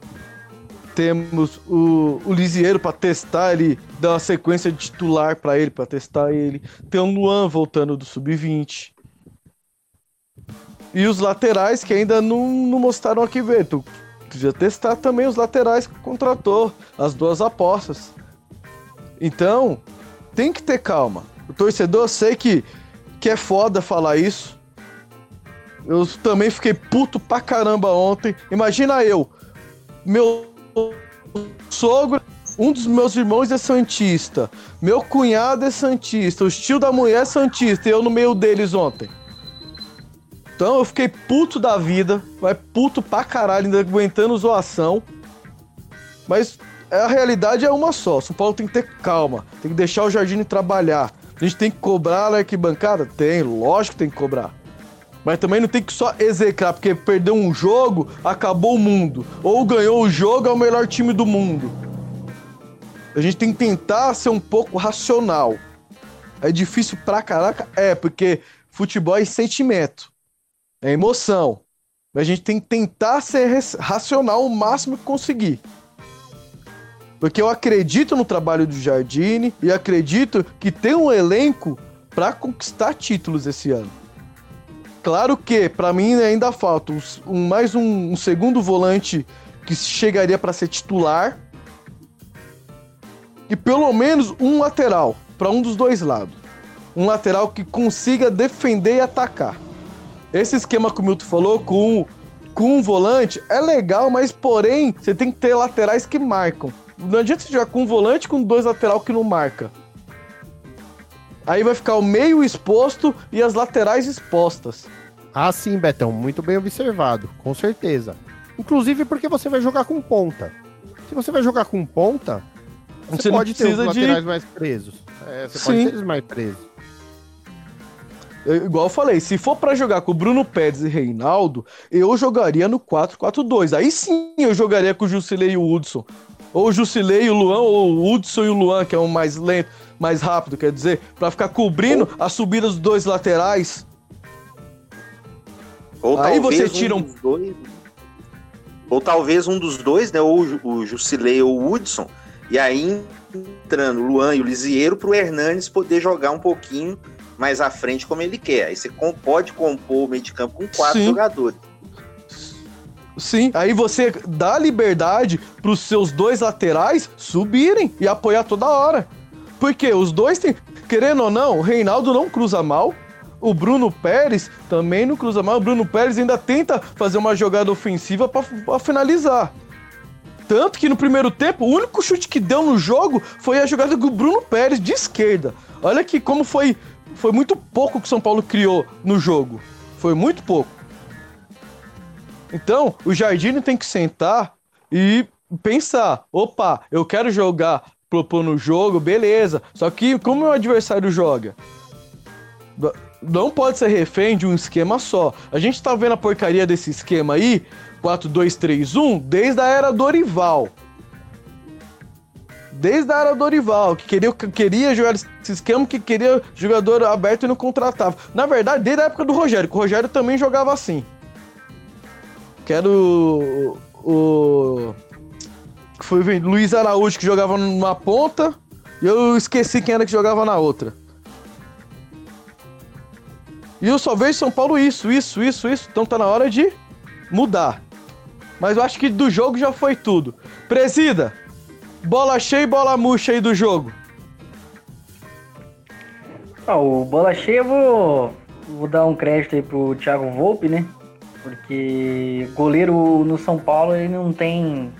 Temos o, o Lisieiro para testar ele, dar uma sequência de titular para ele, para testar ele. Tem o Luan voltando do sub-20. E os laterais que ainda não, não mostraram aqui ver. Tu podia testar também os laterais que contratou, as duas apostas. Então, tem que ter calma. O torcedor, sei que, que é foda falar isso. Eu também fiquei puto pra caramba ontem. Imagina eu, meu sogro, um dos meus irmãos é santista, meu cunhado é santista, o tio da mulher é santista e eu no meio deles ontem. Então eu fiquei puto da vida, vai puto pra caralho, ainda aguentando zoação. Mas a realidade é uma só. São Paulo tem que ter calma, tem que deixar o Jardim trabalhar. A gente tem que cobrar na arquibancada? Tem, lógico que tem que cobrar. Mas também não tem que só execrar, porque perdeu um jogo, acabou o mundo. Ou ganhou o jogo, é o melhor time do mundo. A gente tem que tentar ser um pouco racional. É difícil pra caraca? É, porque futebol é sentimento, é emoção. A gente tem que tentar ser racional o máximo que conseguir. Porque eu acredito no trabalho do Jardine e acredito que tem um elenco para conquistar títulos esse ano. Claro que, para mim, ainda falta um, mais um, um segundo volante que chegaria para ser titular e pelo menos um lateral para um dos dois lados. Um lateral que consiga defender e atacar. Esse esquema que o Milton falou com, com um volante é legal, mas porém você tem que ter laterais que marcam. Não adianta você jogar com um volante com dois lateral que não marca. Aí vai ficar o meio exposto e as laterais expostas. Ah, sim, Betão, muito bem observado, com certeza. Inclusive porque você vai jogar com ponta. Se você vai jogar com ponta, você, você pode ter os laterais de... mais presos. É, você sim. pode ter eles mais presos. Eu, igual eu falei, se for para jogar com Bruno Pérez e Reinaldo, eu jogaria no 4-4-2. Aí sim eu jogaria com o Jusilei e o Hudson. Ou o Jusilei e o Luan, ou o Hudson e o Luan, que é um mais lento mais rápido, quer dizer, para ficar cobrindo ou... a subida dos dois laterais. Ou Aí você tira um. um dois, ou talvez um dos dois, né? Ou o Jusilei ou o Hudson. E aí entrando o Luan e o Lisieiro para o Hernanes poder jogar um pouquinho mais à frente como ele quer. Aí você pode compor o meio de campo com quatro Sim. jogadores. Sim, aí você dá liberdade para os seus dois laterais subirem e apoiar toda hora. Porque os dois têm. Querendo ou não, o Reinaldo não cruza mal. O Bruno Pérez também não cruza mal. O Bruno Pérez ainda tenta fazer uma jogada ofensiva para finalizar. Tanto que no primeiro tempo, o único chute que deu no jogo foi a jogada do Bruno Pérez de esquerda. Olha que como foi, foi muito pouco que o São Paulo criou no jogo. Foi muito pouco. Então, o Jardim tem que sentar e pensar: opa, eu quero jogar propor no jogo, beleza. Só que como o adversário joga? Não pode ser refém de um esquema só. A gente tá vendo a porcaria desse esquema aí, 4-2-3-1, desde a era Dorival. Desde a era Dorival, que queria, queria jogar esse esquema, que queria jogador aberto e não contratava. Na verdade, desde a época do Rogério, que o Rogério também jogava assim. Que era o, o foi Luiz Araújo que jogava numa ponta e eu esqueci quem era que jogava na outra. E eu só vejo São Paulo isso, isso, isso, isso. Então tá na hora de mudar. Mas eu acho que do jogo já foi tudo. Presida, bola cheia e bola murcha aí do jogo. Ah, o bola cheia eu vou, vou dar um crédito aí pro Thiago Volpe, né? Porque goleiro no São Paulo ele não tem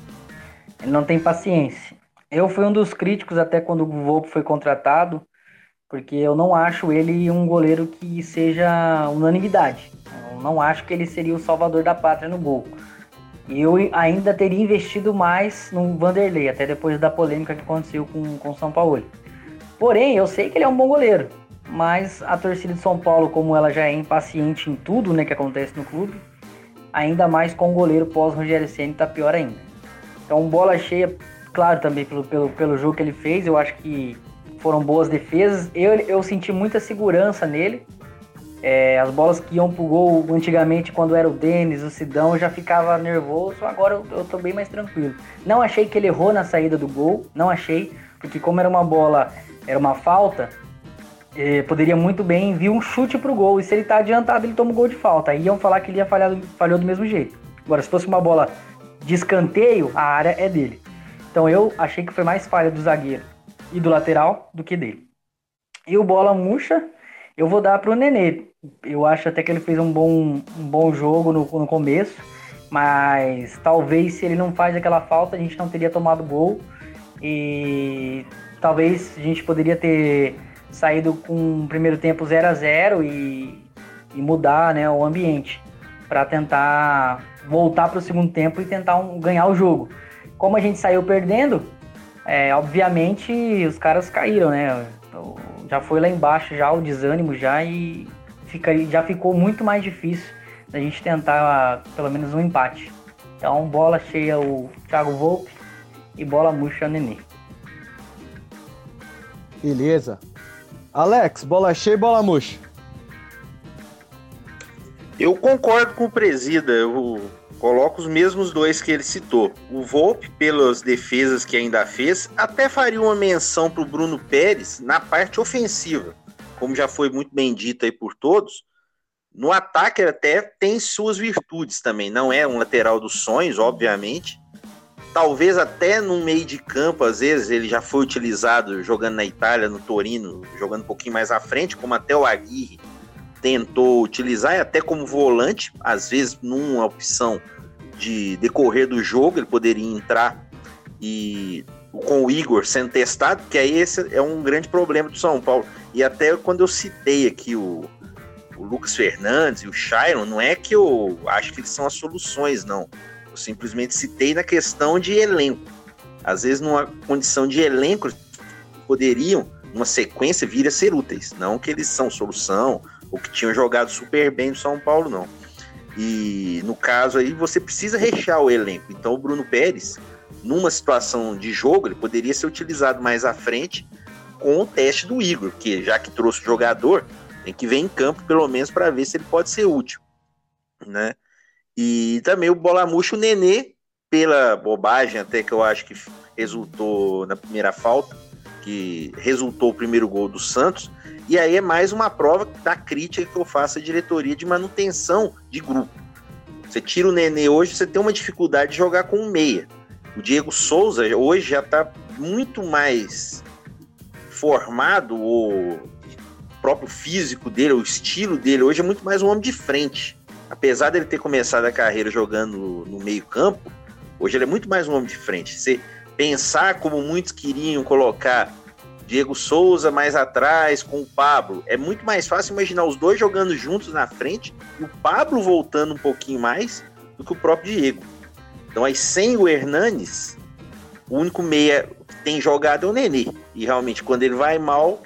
ele não tem paciência. Eu fui um dos críticos até quando o Volpe foi contratado, porque eu não acho ele um goleiro que seja unanimidade. Eu não acho que ele seria o salvador da pátria no gol. E eu ainda teria investido mais no Vanderlei, até depois da polêmica que aconteceu com o São Paulo. Porém, eu sei que ele é um bom goleiro, mas a torcida de São Paulo, como ela já é impaciente em tudo né, que acontece no clube, ainda mais com o goleiro pós-Rogério Senna, tá pior ainda. Então, bola cheia, claro, também pelo, pelo, pelo jogo que ele fez, eu acho que foram boas defesas. Eu, eu senti muita segurança nele. É, as bolas que iam pro gol antigamente, quando era o Denis, o Sidão, eu já ficava nervoso. Agora eu, eu tô bem mais tranquilo. Não achei que ele errou na saída do gol, não achei, porque como era uma bola, era uma falta, é, poderia muito bem vir um chute pro gol. E se ele tá adiantado, ele toma o gol de falta. Aí iam falar que ele ia falhar, falhou do mesmo jeito. Agora, se fosse uma bola de escanteio, a área é dele. Então eu achei que foi mais falha do zagueiro e do lateral do que dele. E o bola murcha, eu vou dar pro Nenê. Eu acho até que ele fez um bom, um bom jogo no, no começo, mas talvez se ele não faz aquela falta, a gente não teria tomado gol. E talvez a gente poderia ter saído com o primeiro tempo 0 a 0 e, e mudar né, o ambiente para tentar voltar para o segundo tempo e tentar um, ganhar o jogo. Como a gente saiu perdendo, é, obviamente os caras caíram, né? Já foi lá embaixo já o desânimo já e fica, já ficou muito mais difícil da gente tentar pelo menos um empate. Então, bola cheia o Thiago Volpe e bola murcha o Nenê. Beleza. Alex, bola cheia e bola murcha. Eu concordo com o Presida. Eu coloco os mesmos dois que ele citou. O Volpe, pelas defesas que ainda fez, até faria uma menção para o Bruno Pérez na parte ofensiva. Como já foi muito bem dito aí por todos, no ataque até tem suas virtudes também. Não é um lateral dos sonhos, obviamente. Talvez até no meio de campo, às vezes, ele já foi utilizado jogando na Itália, no Torino, jogando um pouquinho mais à frente, como até o Aguirre tentou utilizar, e até como volante, às vezes numa opção de decorrer do jogo, ele poderia entrar e com o Igor sendo testado, que aí esse é um grande problema do São Paulo. E até quando eu citei aqui o, o Lucas Fernandes e o Shailon, não é que eu acho que eles são as soluções, não. Eu simplesmente citei na questão de elenco. Às vezes, numa condição de elenco, poderiam, numa sequência, vir a ser úteis. Não que eles são solução, ou que tinham jogado super bem no São Paulo, não. E no caso aí, você precisa rechear o elenco. Então, o Bruno Pérez, numa situação de jogo, ele poderia ser utilizado mais à frente com o teste do Igor, que já que trouxe o jogador, tem que ver em campo, pelo menos, para ver se ele pode ser útil. Né? E também o Bola Murcha, o Nenê, pela bobagem até que eu acho que resultou na primeira falta, que resultou o primeiro gol do Santos. E aí é mais uma prova da crítica que eu faço à diretoria de manutenção de grupo. Você tira o Nenê hoje, você tem uma dificuldade de jogar com um meia. O Diego Souza hoje já está muito mais formado ou próprio físico dele, o estilo dele, hoje é muito mais um homem de frente. Apesar dele ter começado a carreira jogando no meio-campo, hoje ele é muito mais um homem de frente. Você pensar como muitos queriam colocar Diego Souza mais atrás com o Pablo, é muito mais fácil imaginar os dois jogando juntos na frente e o Pablo voltando um pouquinho mais do que o próprio Diego. Então aí sem o Hernanes, o único meia que tem jogado é o Nenê. E realmente quando ele vai mal,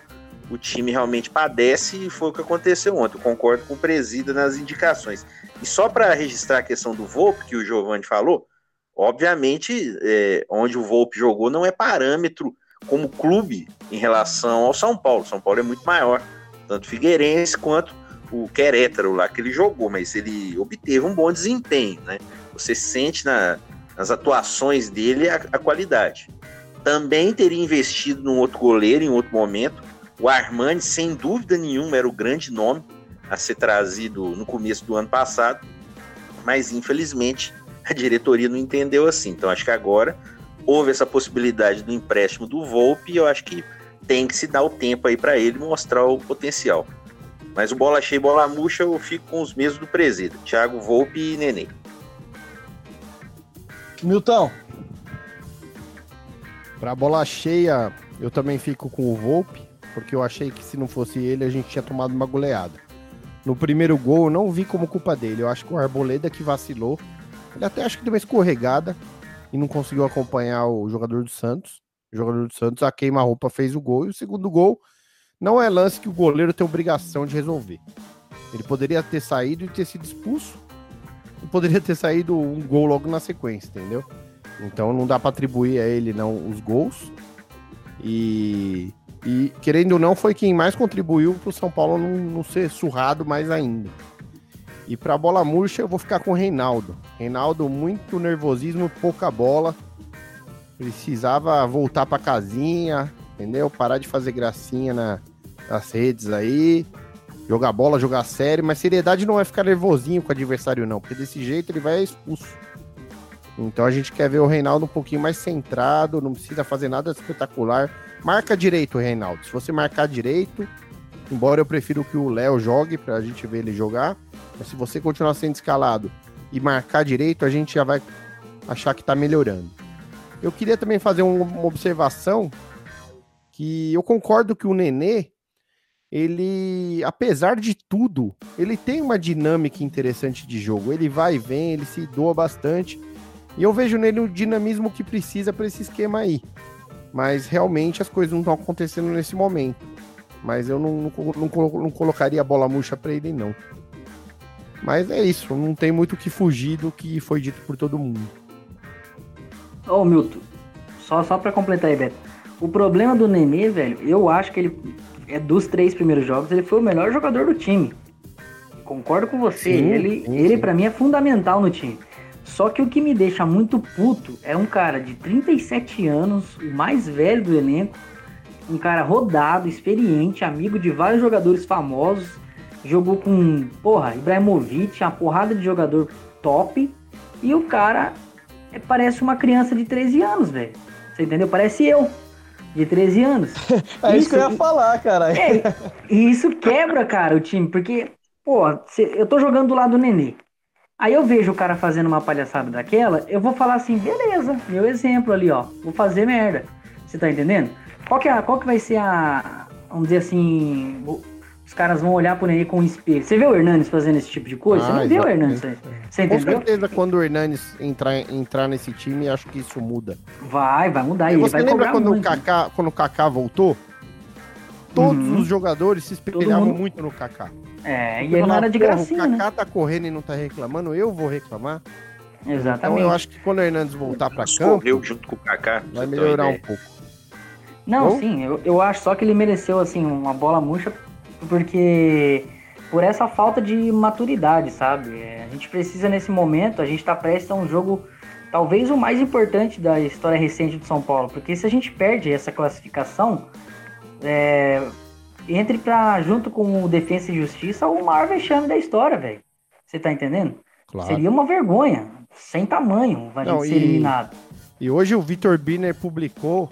o time realmente padece e foi o que aconteceu ontem. Eu concordo com o Presida nas indicações. E só para registrar a questão do Volpe, que o Giovanni falou, obviamente, é, onde o Volpe jogou não é parâmetro como clube em relação ao São Paulo. São Paulo é muito maior, tanto Figueirense quanto o Querétaro lá que ele jogou, mas ele obteve um bom desempenho, né? Você sente na, nas atuações dele a, a qualidade. Também teria investido num outro goleiro em outro momento, o Armani, sem dúvida nenhuma, era o grande nome a ser trazido no começo do ano passado, mas infelizmente a diretoria não entendeu assim. Então acho que agora houve essa possibilidade do empréstimo do Volpe eu acho que tem que se dar o tempo aí para ele mostrar o potencial. Mas o bola cheia e bola murcha eu fico com os mesmos do presídio, Thiago Volpe e Nenê. Milton. Para bola cheia, eu também fico com o Volpe porque eu achei que se não fosse ele, a gente tinha tomado uma goleada. No primeiro gol, eu não vi como culpa dele. Eu acho que o Arboleda que vacilou. Ele até acho que deu uma escorregada e não conseguiu acompanhar o jogador do Santos. O jogador do Santos, a queima-roupa, fez o gol. E o segundo gol não é lance que o goleiro tem obrigação de resolver. Ele poderia ter saído e ter sido expulso. E poderia ter saído um gol logo na sequência, entendeu? Então não dá para atribuir a ele não os gols. E e, querendo ou não, foi quem mais contribuiu para o São Paulo não, não, ser surrado mais ainda. E para bola murcha, eu vou ficar com o Reinaldo. Reinaldo, muito nervosismo, pouca bola. Precisava voltar para casinha, entendeu? Parar de fazer gracinha na, nas redes aí. Jogar bola, jogar sério. Mas seriedade não é ficar nervosinho com o adversário, não. Porque desse jeito ele vai expulso. Então a gente quer ver o Reinaldo um pouquinho mais centrado, não precisa fazer nada espetacular Marca direito, Reinaldo. Se você marcar direito, embora eu prefiro que o Léo jogue para a gente ver ele jogar, mas se você continuar sendo escalado e marcar direito, a gente já vai achar que está melhorando. Eu queria também fazer uma observação que eu concordo que o Nenê, ele, apesar de tudo, ele tem uma dinâmica interessante de jogo. Ele vai e vem, ele se doa bastante. E eu vejo nele o dinamismo que precisa para esse esquema aí mas realmente as coisas não estão acontecendo nesse momento. Mas eu não, não, não, não colocaria a bola murcha para ele, não. Mas é isso, não tem muito o que fugir do que foi dito por todo mundo. Ô, Milton, só, só pra completar aí, Beto. O problema do Nenê, velho, eu acho que ele é dos três primeiros jogos, ele foi o melhor jogador do time. Concordo com você, sim, ele, sim, ele para mim é fundamental no time. Só que o que me deixa muito puto é um cara de 37 anos, o mais velho do elenco, um cara rodado, experiente, amigo de vários jogadores famosos, jogou com, porra, Ibrahimovic, uma porrada de jogador top, e o cara é, parece uma criança de 13 anos, velho. Você entendeu? Parece eu, de 13 anos. é isso, isso que eu ia falar, cara. É, e isso quebra, cara, o time, porque, pô, eu tô jogando do lado do Nenê. Aí eu vejo o cara fazendo uma palhaçada daquela, eu vou falar assim, beleza, meu exemplo ali, ó, vou fazer merda. Você tá entendendo? Qual que, é, qual que vai ser a, vamos dizer assim, os caras vão olhar pro Nenê com um espelho. Você vê o Hernandes fazendo esse tipo de coisa? Ah, você não vê o Hernandes Você entendeu? Com certeza, quando o Hernandes entrar, entrar nesse time, acho que isso muda. Vai, vai mudar. E ele você vai lembra quando muito. o, Kaká, quando o Kaká voltou? Todos uhum. os jogadores se espelhavam muito no Kaká. É, e ele não era de gracinha, O Kaká né? tá correndo e não tá reclamando, eu vou reclamar. Exatamente. Então eu acho que quando o Hernandes voltar pra campo... Correu junto com o Kaká. Vai melhorar um pouco. Não, Bom? sim, eu, eu acho só que ele mereceu, assim, uma bola murcha porque por essa falta de maturidade, sabe? É, a gente precisa nesse momento, a gente está prestes a um jogo talvez o mais importante da história recente de São Paulo, porque se a gente perde essa classificação, é, entre para junto com o Defesa e Justiça o maior vexame da história, velho. Você tá entendendo? Claro. Seria uma vergonha, sem tamanho, a gente ser eliminado. E hoje o Vitor Biner publicou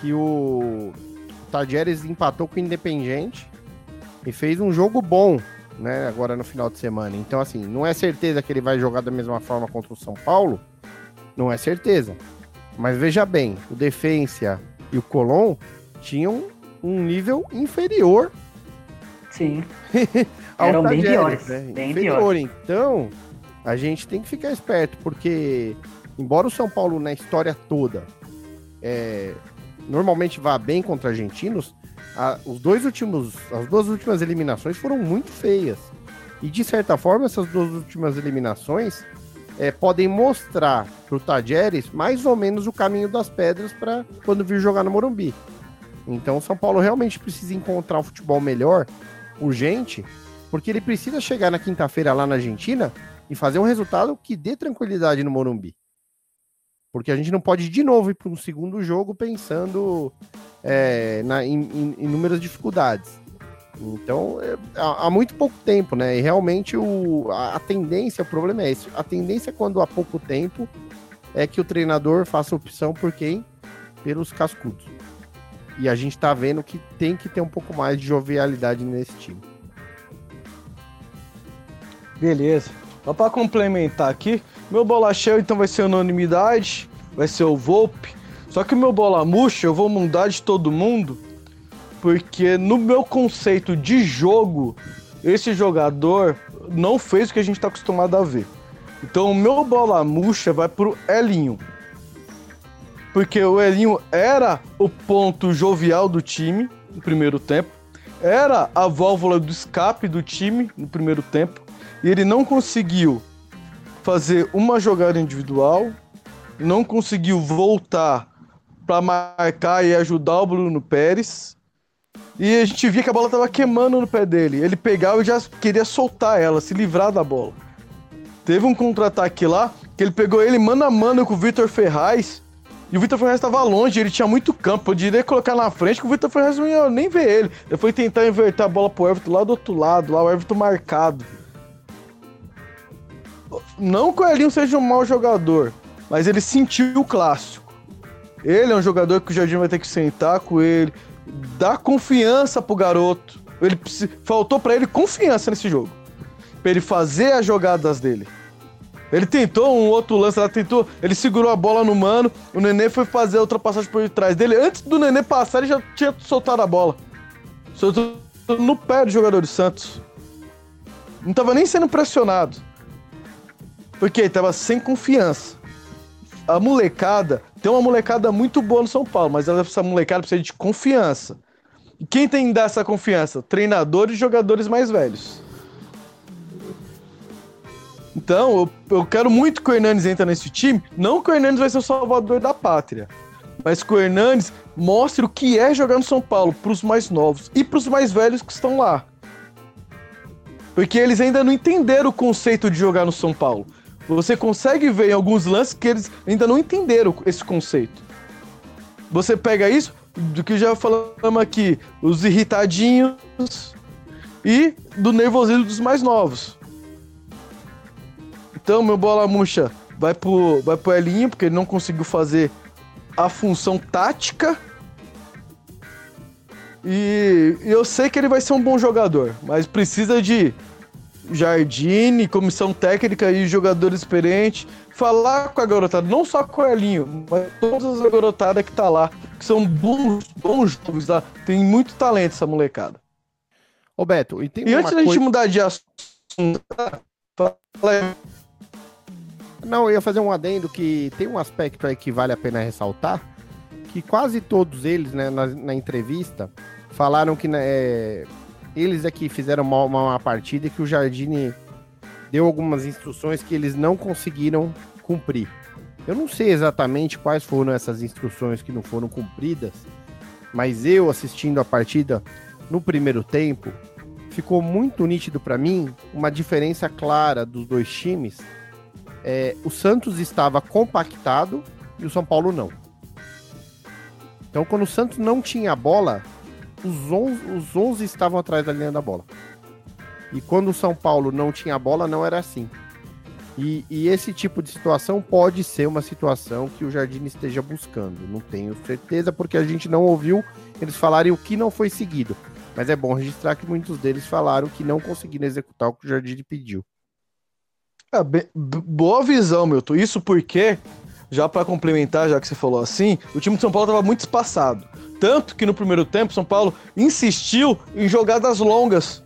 que o Tadieres empatou com o Independente e fez um jogo bom, né, agora no final de semana. Então, assim, não é certeza que ele vai jogar da mesma forma contra o São Paulo, não é certeza. Mas veja bem, o Defensa e o Colom tinham um nível inferior. Sim. Eram bem piores. Né? Bem inferior. Piores. Então, a gente tem que ficar esperto, porque embora o São Paulo na história toda é, normalmente vá bem contra argentinos, a, os dois últimos, as duas últimas eliminações foram muito feias. E de certa forma, essas duas últimas eliminações é, podem mostrar para o Tajeres mais ou menos o caminho das pedras para quando vir jogar no Morumbi. Então, o São Paulo realmente precisa encontrar um futebol melhor, urgente, porque ele precisa chegar na quinta-feira lá na Argentina e fazer um resultado que dê tranquilidade no Morumbi. Porque a gente não pode de novo ir para um segundo jogo pensando é, na, em, em, inúmeras dificuldades. Então, é, há, há, muito pouco tempo, né? E realmente o, a, a, tendência, o problema é esse. A tendência quando há pouco tempo é que o treinador faça opção por quem? Pelos cascudos. E a gente tá vendo que tem que ter um pouco mais de jovialidade nesse time. Beleza. Só para complementar aqui, meu bola cheio então vai ser unanimidade, vai ser o Volpe. Só que meu bola murcha eu vou mudar de todo mundo, porque no meu conceito de jogo, esse jogador não fez o que a gente está acostumado a ver. Então o meu bola murcha vai pro Elinho. Porque o Elinho era o ponto jovial do time no primeiro tempo, era a válvula do escape do time no primeiro tempo, e ele não conseguiu fazer uma jogada individual, não conseguiu voltar para marcar e ajudar o Bruno Pérez. E a gente via que a bola tava queimando no pé dele. Ele pegava e já queria soltar ela, se livrar da bola. Teve um contra-ataque lá, que ele pegou ele mano a mano com o Vitor Ferraz. E o Vitor Ferraz estava longe, ele tinha muito campo. Eu diria colocar na frente que o Vitor Ferraz não ia nem ver ele. Ele foi tentar inverter a bola pro Everton lá do outro lado, lá o Everton marcado. Não que o Elinho seja um mau jogador, mas ele sentiu o clássico. Ele é um jogador que o Jardim vai ter que sentar com ele, dar confiança pro garoto. Ele faltou para ele confiança nesse jogo, para ele fazer as jogadas dele. Ele tentou um outro lance lá, tentou, ele segurou a bola no mano, o Nenê foi fazer a ultrapassagem por detrás dele. Antes do Nenê passar, ele já tinha soltado a bola. Soltou no pé do jogador do Santos. Não tava nem sendo pressionado. Porque ele tava sem confiança. A molecada, tem uma molecada muito boa no São Paulo, mas essa molecada precisa de confiança. E quem tem que dar essa confiança? Treinadores e jogadores mais velhos. Então, eu, eu quero muito que o Hernandes entre nesse time. Não que o Hernandes vai ser o salvador da pátria. Mas que o Hernandes mostre o que é jogar no São Paulo para os mais novos e para os mais velhos que estão lá. Porque eles ainda não entenderam o conceito de jogar no São Paulo. Você consegue ver em alguns lances que eles ainda não entenderam esse conceito. Você pega isso, do que já falamos aqui, os irritadinhos e do nervosismo dos mais novos. Então, meu bola murcha vai pro, vai pro Elinho, porque ele não conseguiu fazer a função tática. E eu sei que ele vai ser um bom jogador, mas precisa de Jardine, comissão técnica e jogador experiente, falar com a garotada, não só com o Elinho, mas todas as garotadas que tá lá, que são bons, bons jovens lá, tem muito talento essa molecada. Ô Beto, e tem E antes da gente mudar de assunto, fala. Não, eu ia fazer um adendo que tem um aspecto aí que vale a pena ressaltar, que quase todos eles, né, na, na entrevista, falaram que né, é, eles aqui fizeram uma, uma partida e que o Jardine deu algumas instruções que eles não conseguiram cumprir. Eu não sei exatamente quais foram essas instruções que não foram cumpridas, mas eu assistindo a partida no primeiro tempo, ficou muito nítido para mim uma diferença clara dos dois times. É, o Santos estava compactado e o São Paulo não. Então, quando o Santos não tinha a bola, os 11, os 11 estavam atrás da linha da bola. E quando o São Paulo não tinha bola, não era assim. E, e, esse tipo de situação pode ser uma situação que o Jardim esteja buscando. Não tenho certeza, porque a gente não ouviu eles falarem o que não foi seguido. Mas é bom registrar que muitos deles falaram que não conseguiram executar o que o Jardim pediu. É, boa visão, Milton. Isso porque, já para complementar, já que você falou assim, o time de São Paulo estava muito espaçado. Tanto que no primeiro tempo, São Paulo insistiu em jogadas longas.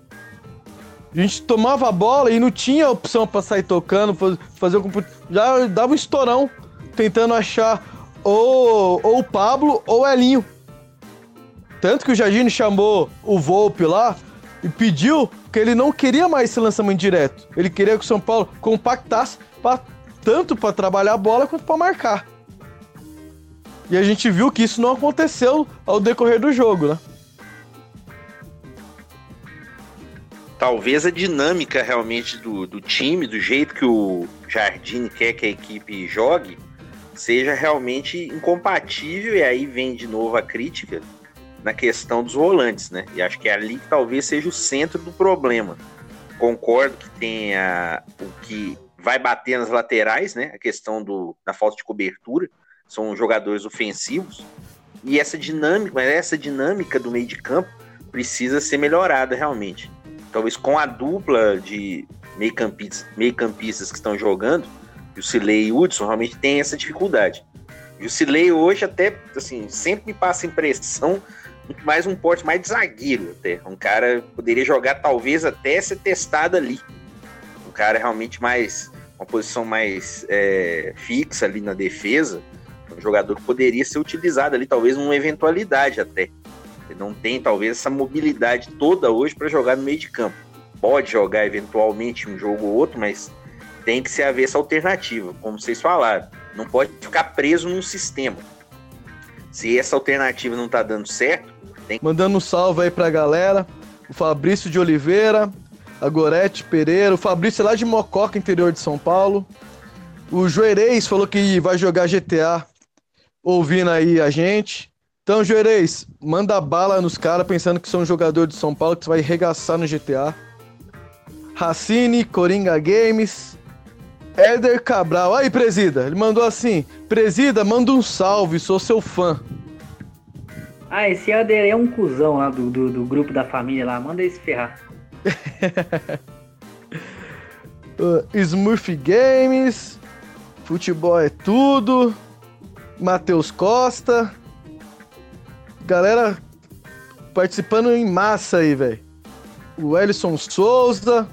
A gente tomava a bola e não tinha opção para sair tocando, fazer Já dava um estourão tentando achar ou, ou o Pablo ou o Elinho. Tanto que o Jardine chamou o Volpe lá e pediu que ele não queria mais esse lançamento direto. Ele queria que o São Paulo compactasse pra, tanto para trabalhar a bola quanto para marcar. E a gente viu que isso não aconteceu ao decorrer do jogo, né? Talvez a dinâmica realmente do, do time, do jeito que o Jardim quer que a equipe jogue, seja realmente incompatível, e aí vem de novo a crítica na questão dos volantes, né? E acho que é ali que talvez seja o centro do problema. Concordo que tenha o que vai bater nas laterais, né? A questão do, da falta de cobertura são jogadores ofensivos. E essa dinâmica, essa dinâmica do meio de campo precisa ser melhorada realmente. Talvez com a dupla de meio-campistas meio -campistas que estão jogando, o Silei e Hudson realmente tem essa dificuldade. E o Silei hoje até, assim, sempre me passa a impressão muito mais um porte mais de zagueiro até. Um cara poderia jogar talvez até ser testado ali. Um cara realmente mais, uma posição mais é, fixa ali na defesa um jogador que poderia ser utilizado ali, talvez numa eventualidade até. Ele não tem, talvez, essa mobilidade toda hoje para jogar no meio de campo. Pode jogar eventualmente um jogo ou outro, mas tem que ser haver essa alternativa, como vocês falaram. Não pode ficar preso num sistema. Se essa alternativa não tá dando certo, tem Mandando um salve aí pra galera. O Fabrício de Oliveira, a Gorete Pereira, o Fabrício lá de Mococa, interior de São Paulo. O Joerês falou que vai jogar GTA ouvindo aí a gente. Então, Juarez, manda bala nos caras pensando que são um jogador de São Paulo que você vai regaçar no GTA. Racine, Coringa Games, Éder Cabral. Aí, presida, ele mandou assim: Presida, manda um salve, sou seu fã. Ah, esse Éder é um cuzão lá do, do, do grupo da família lá, manda esse ferrar. uh, Smurf Games, futebol é tudo. Matheus Costa. Galera participando em massa aí, velho. O Ellison Souza.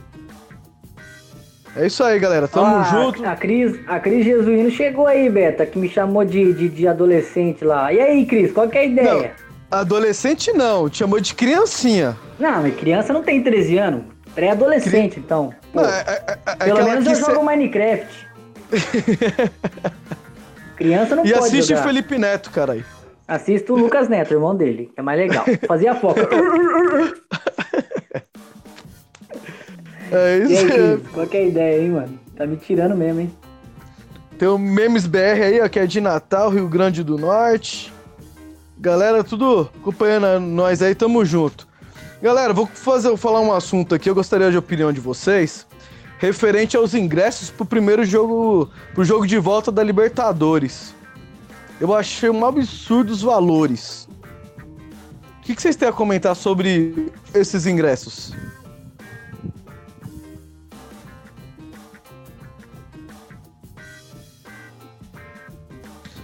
É isso aí, galera. Tamo ah, junto. A Cris, a Cris Jesuíno chegou aí, Beta, que me chamou de, de, de, adolescente lá. E aí, Cris, qual que é a ideia? Adolescente não, te chamou de criancinha. Não, mas criança não tem 13 anos. Pré-adolescente, Cri... então. Pô, não, é, é, é, pelo menos eu jogo Minecraft. criança não e pode assiste jogar. Felipe Neto, caralho. Assisto o Lucas Neto, irmão dele, é mais legal. Fazia foca. é isso. E aí, qual que é a ideia aí, mano? Tá me tirando mesmo, hein? Tem o Memes BR aí, ó, que é de Natal, Rio Grande do Norte. Galera, tudo acompanhando nós aí, tamo junto. Galera, vou fazer, vou falar um assunto aqui, eu gostaria de opinião de vocês, referente aos ingressos pro primeiro jogo, pro jogo de volta da Libertadores. Eu achei um absurdo os valores. O que, que vocês têm a comentar sobre esses ingressos?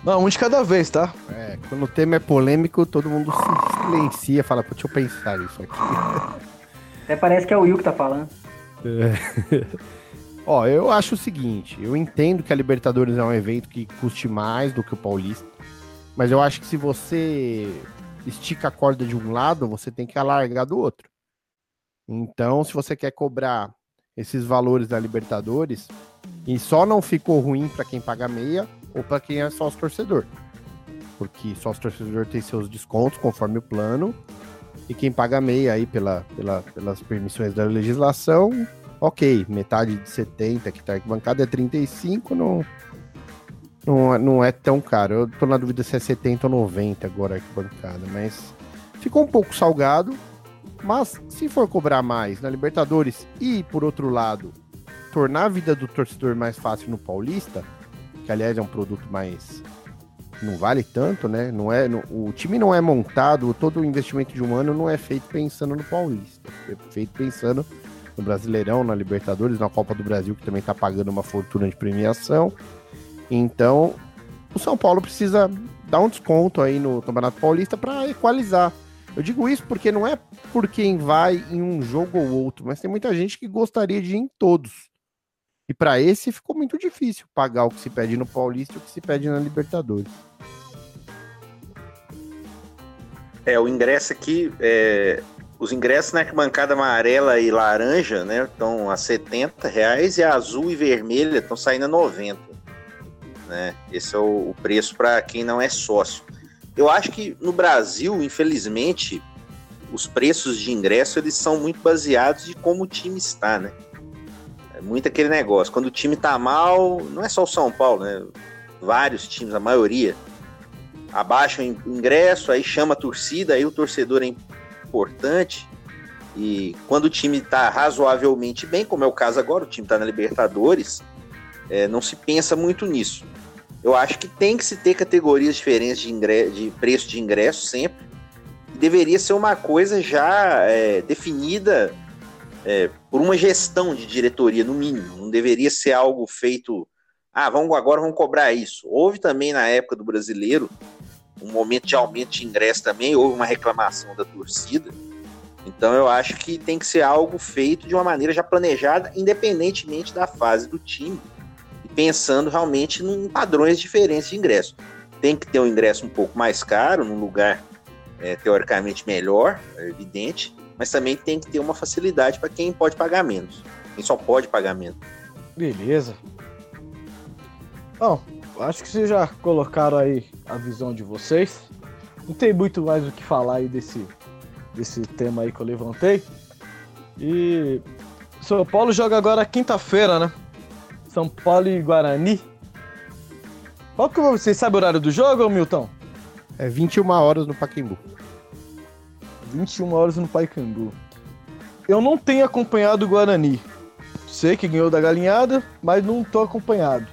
Não, um de cada vez, tá? É, quando o tema é polêmico, todo mundo se silencia, fala, deixa eu pensar isso aqui. Até parece que é o Will que tá falando. Ó, eu acho o seguinte, eu entendo que a Libertadores é um evento que custe mais do que o Paulista, mas eu acho que se você estica a corda de um lado, você tem que alargar do outro. Então, se você quer cobrar esses valores da Libertadores, e só não ficou ruim para quem paga meia, ou para quem é sócio torcedor. Porque sócio torcedor tem seus descontos conforme o plano. E quem paga meia aí pela, pela, pelas permissões da legislação, ok, metade de 70 que tá arquibancada é 35, não, não, não é tão caro. Eu tô na dúvida se é 70 ou 90 agora arquibancada, mas ficou um pouco salgado. Mas se for cobrar mais na Libertadores e, por outro lado, tornar a vida do torcedor mais fácil no Paulista, que aliás é um produto mais não vale tanto, né? Não é, no, o time não é montado, todo o investimento de um ano não é feito pensando no Paulista, é feito pensando no Brasileirão, na Libertadores, na Copa do Brasil, que também está pagando uma fortuna de premiação. Então, o São Paulo precisa dar um desconto aí no Campeonato Paulista para equalizar. Eu digo isso porque não é por quem vai em um jogo ou outro, mas tem muita gente que gostaria de ir em todos. E para esse ficou muito difícil pagar o que se pede no Paulista e o que se pede na Libertadores. É, o ingresso aqui, é, os ingressos na arquibancada amarela e laranja, né, estão a 70 reais e a azul e vermelha estão saindo a 90. Né? Esse é o, o preço para quem não é sócio. Eu acho que no Brasil, infelizmente, os preços de ingresso eles são muito baseados de como o time está, né? É muito aquele negócio. Quando o time tá mal, não é só o São Paulo, né? Vários times, a maioria, abaixam o ingresso, aí chama a torcida, aí o torcedor é importante. E quando o time tá razoavelmente bem, como é o caso agora, o time tá na Libertadores, é, não se pensa muito nisso. Eu acho que tem que se ter categorias diferentes de, ingresso, de preço de ingresso sempre. Deveria ser uma coisa já é, definida é, por uma gestão de diretoria, no mínimo. Não deveria ser algo feito. Ah, vamos agora vamos cobrar isso. Houve também na época do brasileiro um momento de aumento de ingresso também, houve uma reclamação da torcida. Então eu acho que tem que ser algo feito de uma maneira já planejada, independentemente da fase do time, e pensando realmente em padrões diferentes de ingresso. Tem que ter um ingresso um pouco mais caro, num lugar é, teoricamente melhor, é evidente, mas também tem que ter uma facilidade para quem pode pagar menos. Quem só pode pagar menos. Beleza. Bom, acho que vocês já colocaram aí a visão de vocês. Não tem muito mais o que falar aí desse, desse tema aí que eu levantei. E São Paulo joga agora quinta-feira, né? São Paulo e Guarani. Qual que você sabe o horário do jogo, Milton? É 21 horas no Pacaembu. 21 horas no Paysandu. Eu não tenho acompanhado o Guarani. Sei que ganhou da galinhada, mas não tô acompanhado.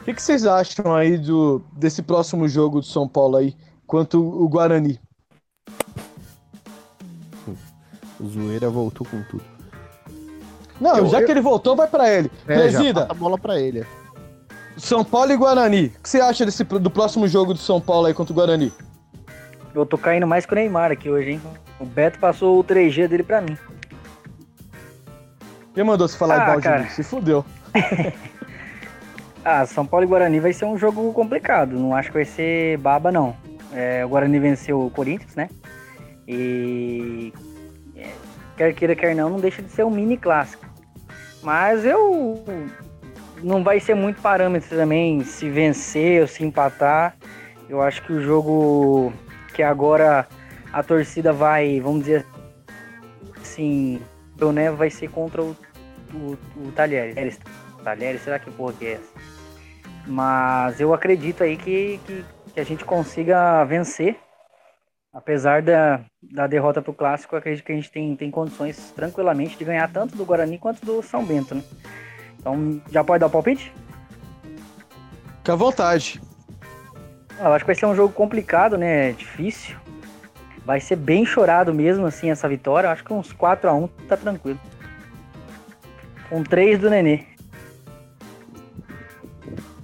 O que, que vocês acham aí do, desse próximo jogo do São Paulo aí, quanto o Guarani? O Zoeira voltou com tudo. Não, eu, já eu... que ele voltou, vai para ele. É, Presida. a bola para ele. São Paulo e Guarani. O que você acha desse, do próximo jogo do São Paulo aí contra o Guarani? Eu tô caindo mais que o Neymar aqui hoje, hein? O Beto passou o 3G dele pra mim. Quem mandou você falar ah, igual cara. de mim? Se fudeu. ah, São Paulo e Guarani vai ser um jogo complicado. Não acho que vai ser baba, não. É, o Guarani venceu o Corinthians, né? E é, quer queira, quer não, não deixa de ser um mini clássico. Mas eu não vai ser muito parâmetro também se vencer ou se empatar. Eu acho que o jogo que agora a torcida vai, vamos dizer assim, o né, vai ser contra o, o, o Talheres. Talheres, será que porra que é essa? Mas eu acredito aí que, que, que a gente consiga vencer. Apesar da, da derrota pro clássico, acredito que a gente tem, tem condições tranquilamente de ganhar tanto do Guarani quanto do São Bento, né? Então, já pode dar o palpite? Fica à vontade. Eu acho que vai ser um jogo complicado, né? Difícil. Vai ser bem chorado mesmo, assim, essa vitória. Eu acho que uns 4 a 1 tá tranquilo. Com 3 do Nenê.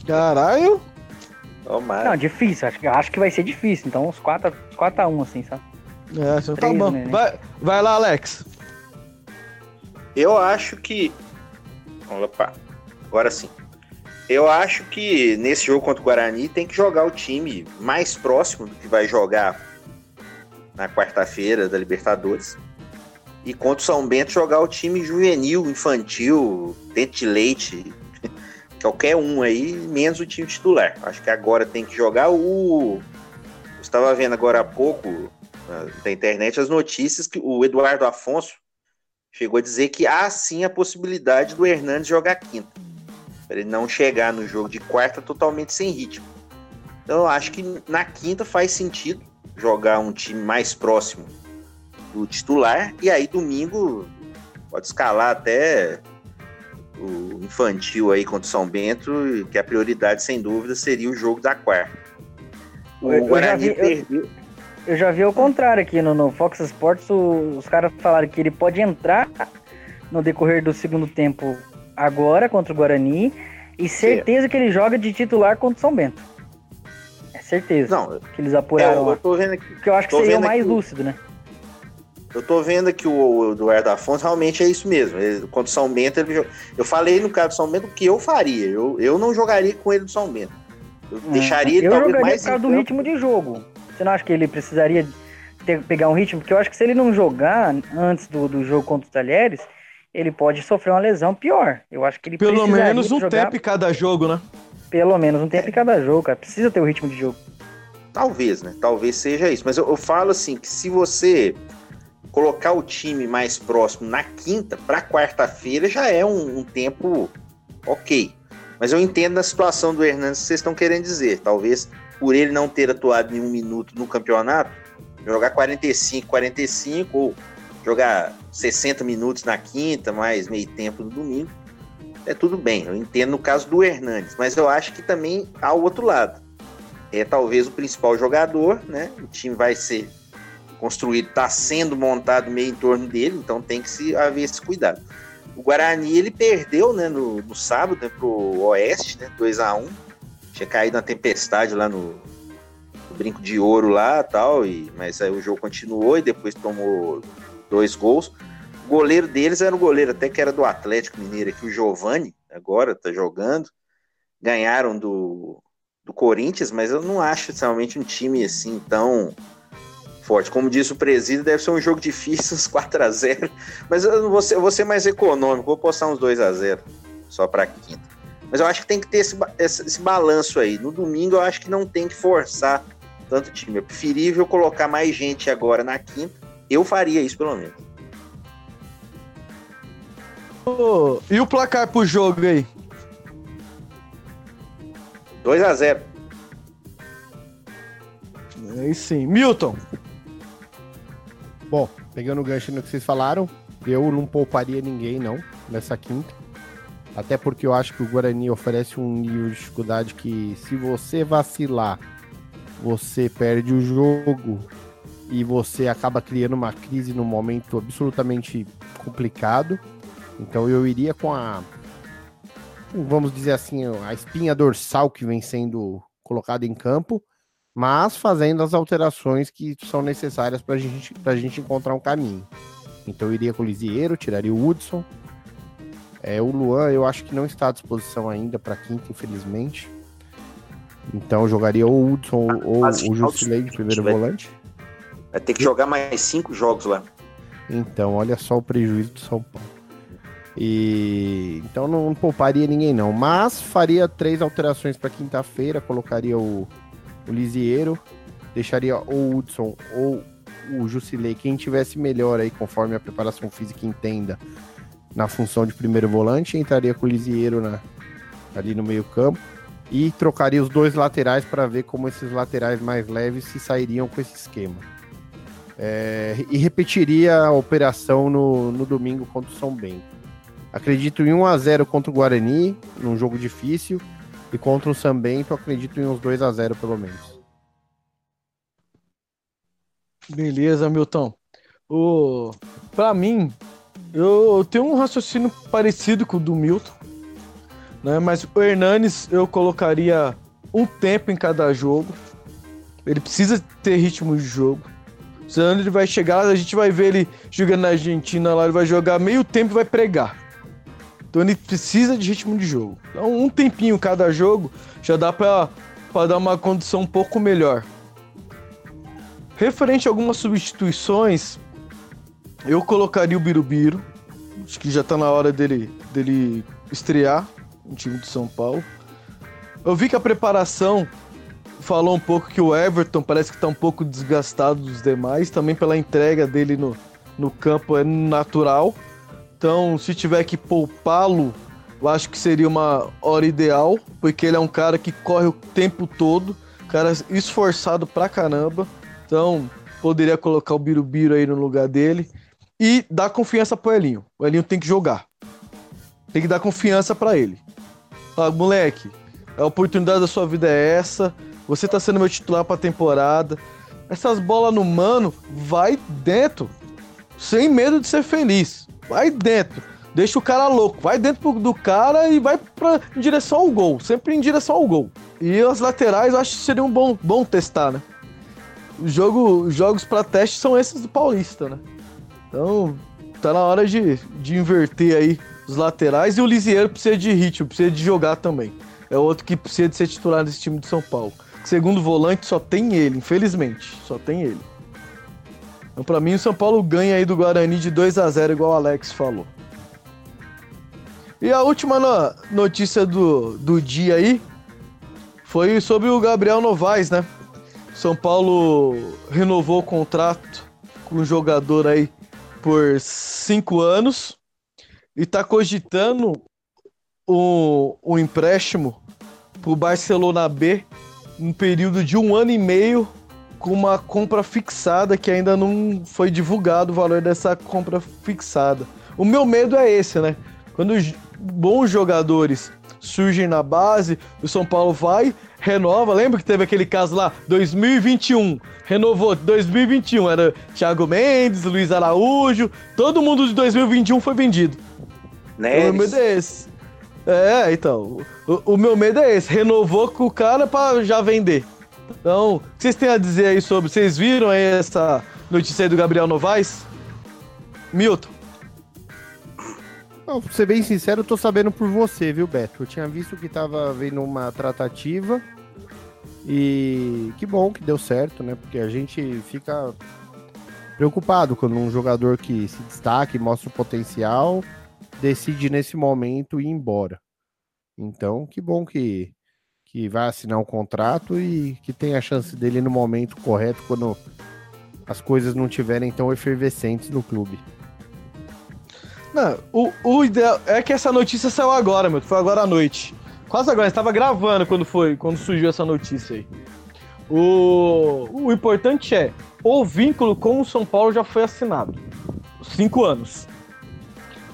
Caralho. Tomara. Não, difícil. Acho, acho que vai ser difícil. Então, uns 4, 4 a 1 assim, sabe? É, então tá bom. Vai, vai lá, Alex. Eu acho que. Opa, agora sim. Eu acho que nesse jogo contra o Guarani tem que jogar o time mais próximo do que vai jogar na quarta-feira da Libertadores. E contra o São Bento jogar o time juvenil, infantil, dente de leite, qualquer um aí, menos o time titular. Acho que agora tem que jogar o. Eu estava vendo agora há pouco na internet as notícias que o Eduardo Afonso chegou a dizer que há sim a possibilidade do Hernandes jogar quinta. Para ele não chegar no jogo de quarta totalmente sem ritmo. Então eu acho que na quinta faz sentido jogar um time mais próximo do titular e aí domingo pode escalar até o infantil aí contra o São Bento, que a prioridade sem dúvida seria o jogo da quarta. O eu, Guarani eu perdeu. Eu, eu, já vi o contrário aqui no, no Fox Sports, o, os caras falaram que ele pode entrar no decorrer do segundo tempo agora contra o Guarani e certeza que ele joga de titular contra o São Bento. É certeza. Não, que eles apuraram. É, eu tô vendo aqui. Que eu acho que seria o mais lúcido, né? Eu tô vendo que o Eduardo Afonso realmente é isso mesmo. Ele, contra o São Bento, ele, eu falei no caso do São Bento o que eu faria. Eu, eu não jogaria com ele do São Bento. Eu é, deixaria ele eu talvez mais. por causa do ritmo de jogo. Você não acha que ele precisaria ter, pegar um ritmo? Porque eu acho que se ele não jogar antes do, do jogo contra os Talheres, ele pode sofrer uma lesão pior. Eu acho que ele Pelo menos um jogar... tempo em cada jogo, né? Pelo menos um tempo em cada jogo, cara. Precisa ter o ritmo de jogo. Talvez, né? Talvez seja isso. Mas eu, eu falo assim que se você colocar o time mais próximo na quinta para quarta-feira já é um, um, tempo ok. Mas eu entendo a situação do Hernandes que vocês estão querendo dizer. Talvez por ele não ter atuado nenhum minuto no campeonato, jogar 45, 45 ou jogar 60 minutos na quinta, mais meio tempo no domingo, é tudo bem. Eu entendo no caso do Hernandes, mas eu acho que também há o outro lado. É talvez o principal jogador, né? O time vai ser construído, está sendo montado meio em torno dele, então tem que se haver esse cuidado. O Guarani ele perdeu né, no, no sábado né, para o Oeste, né, 2 a 1 Tinha caído na tempestade lá no, no, Brinco de Ouro lá tal, e, mas aí o jogo continuou e depois tomou dois gols. O goleiro deles era o goleiro até que era do Atlético Mineiro aqui, o Giovani, agora tá jogando. Ganharam do, do Corinthians, mas eu não acho realmente um time assim tão forte. Como disse o presídio, deve ser um jogo difícil, uns 4 a 0 Mas eu vou ser, eu vou ser mais econômico, vou postar uns 2 a 0 só para quinta. Mas eu acho que tem que ter esse, esse, esse, balanço aí. No domingo, eu acho que não tem que forçar tanto time. É preferível colocar mais gente agora na quinta. Eu faria isso, pelo menos. Oh, e o placar pro jogo aí? 2 a 0 Aí sim. Milton. Bom, pegando o gancho no que vocês falaram, eu não pouparia ninguém, não, nessa quinta. Até porque eu acho que o Guarani oferece um nível de dificuldade que, se você vacilar, você perde o jogo e você acaba criando uma crise num momento absolutamente complicado. Então eu iria com a, vamos dizer assim, a espinha dorsal que vem sendo colocada em campo mas fazendo as alterações que são necessárias para gente, a gente encontrar um caminho. Então eu iria com o Lisieiro, tiraria o Hudson. É, o Luan eu acho que não está à disposição ainda para quinta, infelizmente. Então jogaria ou o Hudson ou o Jusilei de primeiro volante. Vai ter que jogar mais cinco jogos lá. Então, olha só o prejuízo do São Paulo. E então não pouparia ninguém não, mas faria três alterações para quinta-feira, colocaria o, o Lisieiro, deixaria o Hudson ou o Jusilei, quem tivesse melhor aí conforme a preparação física entenda na função de primeiro volante, entraria com o Lisieiro na, ali no meio-campo e trocaria os dois laterais para ver como esses laterais mais leves se sairiam com esse esquema. É, e repetiria a operação no, no domingo contra o São Bento. Acredito em 1 a 0 contra o Guarani, num jogo difícil, e contra o São Bento acredito em uns 2 a 0 pelo menos. Beleza, Milton. O para mim, eu tenho um raciocínio parecido com o do Milton, né? Mas o Hernanes eu colocaria um tempo em cada jogo. Ele precisa ter ritmo de jogo. Senão ele vai chegar, a gente vai ver ele jogando na Argentina lá, ele vai jogar meio tempo e vai pregar. Então ele precisa de ritmo de jogo. Então um tempinho cada jogo já dá para dar uma condição um pouco melhor. Referente a algumas substituições, eu colocaria o Birubiru. Acho que já tá na hora dele, dele estrear no time de São Paulo. Eu vi que a preparação falou um pouco que o Everton parece que tá um pouco desgastado dos demais, também pela entrega dele no, no campo é natural. Então, se tiver que poupá-lo, eu acho que seria uma hora ideal, porque ele é um cara que corre o tempo todo, cara esforçado pra caramba. Então, poderia colocar o Birubiru aí no lugar dele e dar confiança pro Elinho. O Elinho tem que jogar. Tem que dar confiança para ele. Fala, moleque, a oportunidade da sua vida é essa. Você tá sendo meu titular pra temporada. Essas bolas no mano, vai dentro. Sem medo de ser feliz. Vai dentro. Deixa o cara louco. Vai dentro do cara e vai pra, em direção ao gol. Sempre em direção ao gol. E as laterais eu acho que seria um bom, bom testar, né? O jogo, os jogos para teste são esses do Paulista, né? Então, tá na hora de, de inverter aí os laterais. E o Lisieiro precisa de ritmo, precisa de jogar também. É outro que precisa de ser titular nesse time de São Paulo. Segundo volante, só tem ele, infelizmente. Só tem ele. Então, pra mim, o São Paulo ganha aí do Guarani de 2 a 0 igual o Alex falou. E a última no notícia do, do dia aí foi sobre o Gabriel Novaes, né? São Paulo renovou o contrato com o jogador aí por cinco anos e tá cogitando o, o empréstimo pro Barcelona B um período de um ano e meio com uma compra fixada que ainda não foi divulgado o valor dessa compra fixada. O meu medo é esse, né? Quando bons jogadores surgem na base, o São Paulo vai, renova. Lembra que teve aquele caso lá, 2021, renovou 2021, era Thiago Mendes, Luiz Araújo, todo mundo de 2021 foi vendido. Neres. O medo é esse. É, então, o, o meu medo é esse, renovou com o cara para já vender. Então, o que vocês têm a dizer aí sobre, vocês viram aí essa notícia aí do Gabriel Novaes? Milton. Não, pra ser bem sincero, eu tô sabendo por você, viu, Beto? Eu tinha visto que tava vendo uma tratativa e que bom que deu certo, né? Porque a gente fica preocupado quando um jogador que se destaca e mostra o potencial decide nesse momento ir embora. Então, que bom que, que vai assinar um contrato e que tem a chance dele no momento correto quando as coisas não estiverem tão efervescentes no clube. Não, o, o ideal é que essa notícia saiu agora, meu. Foi agora à noite. Quase agora, estava gravando quando foi, quando surgiu essa notícia aí. O, o importante é, o vínculo com o São Paulo já foi assinado. Cinco anos.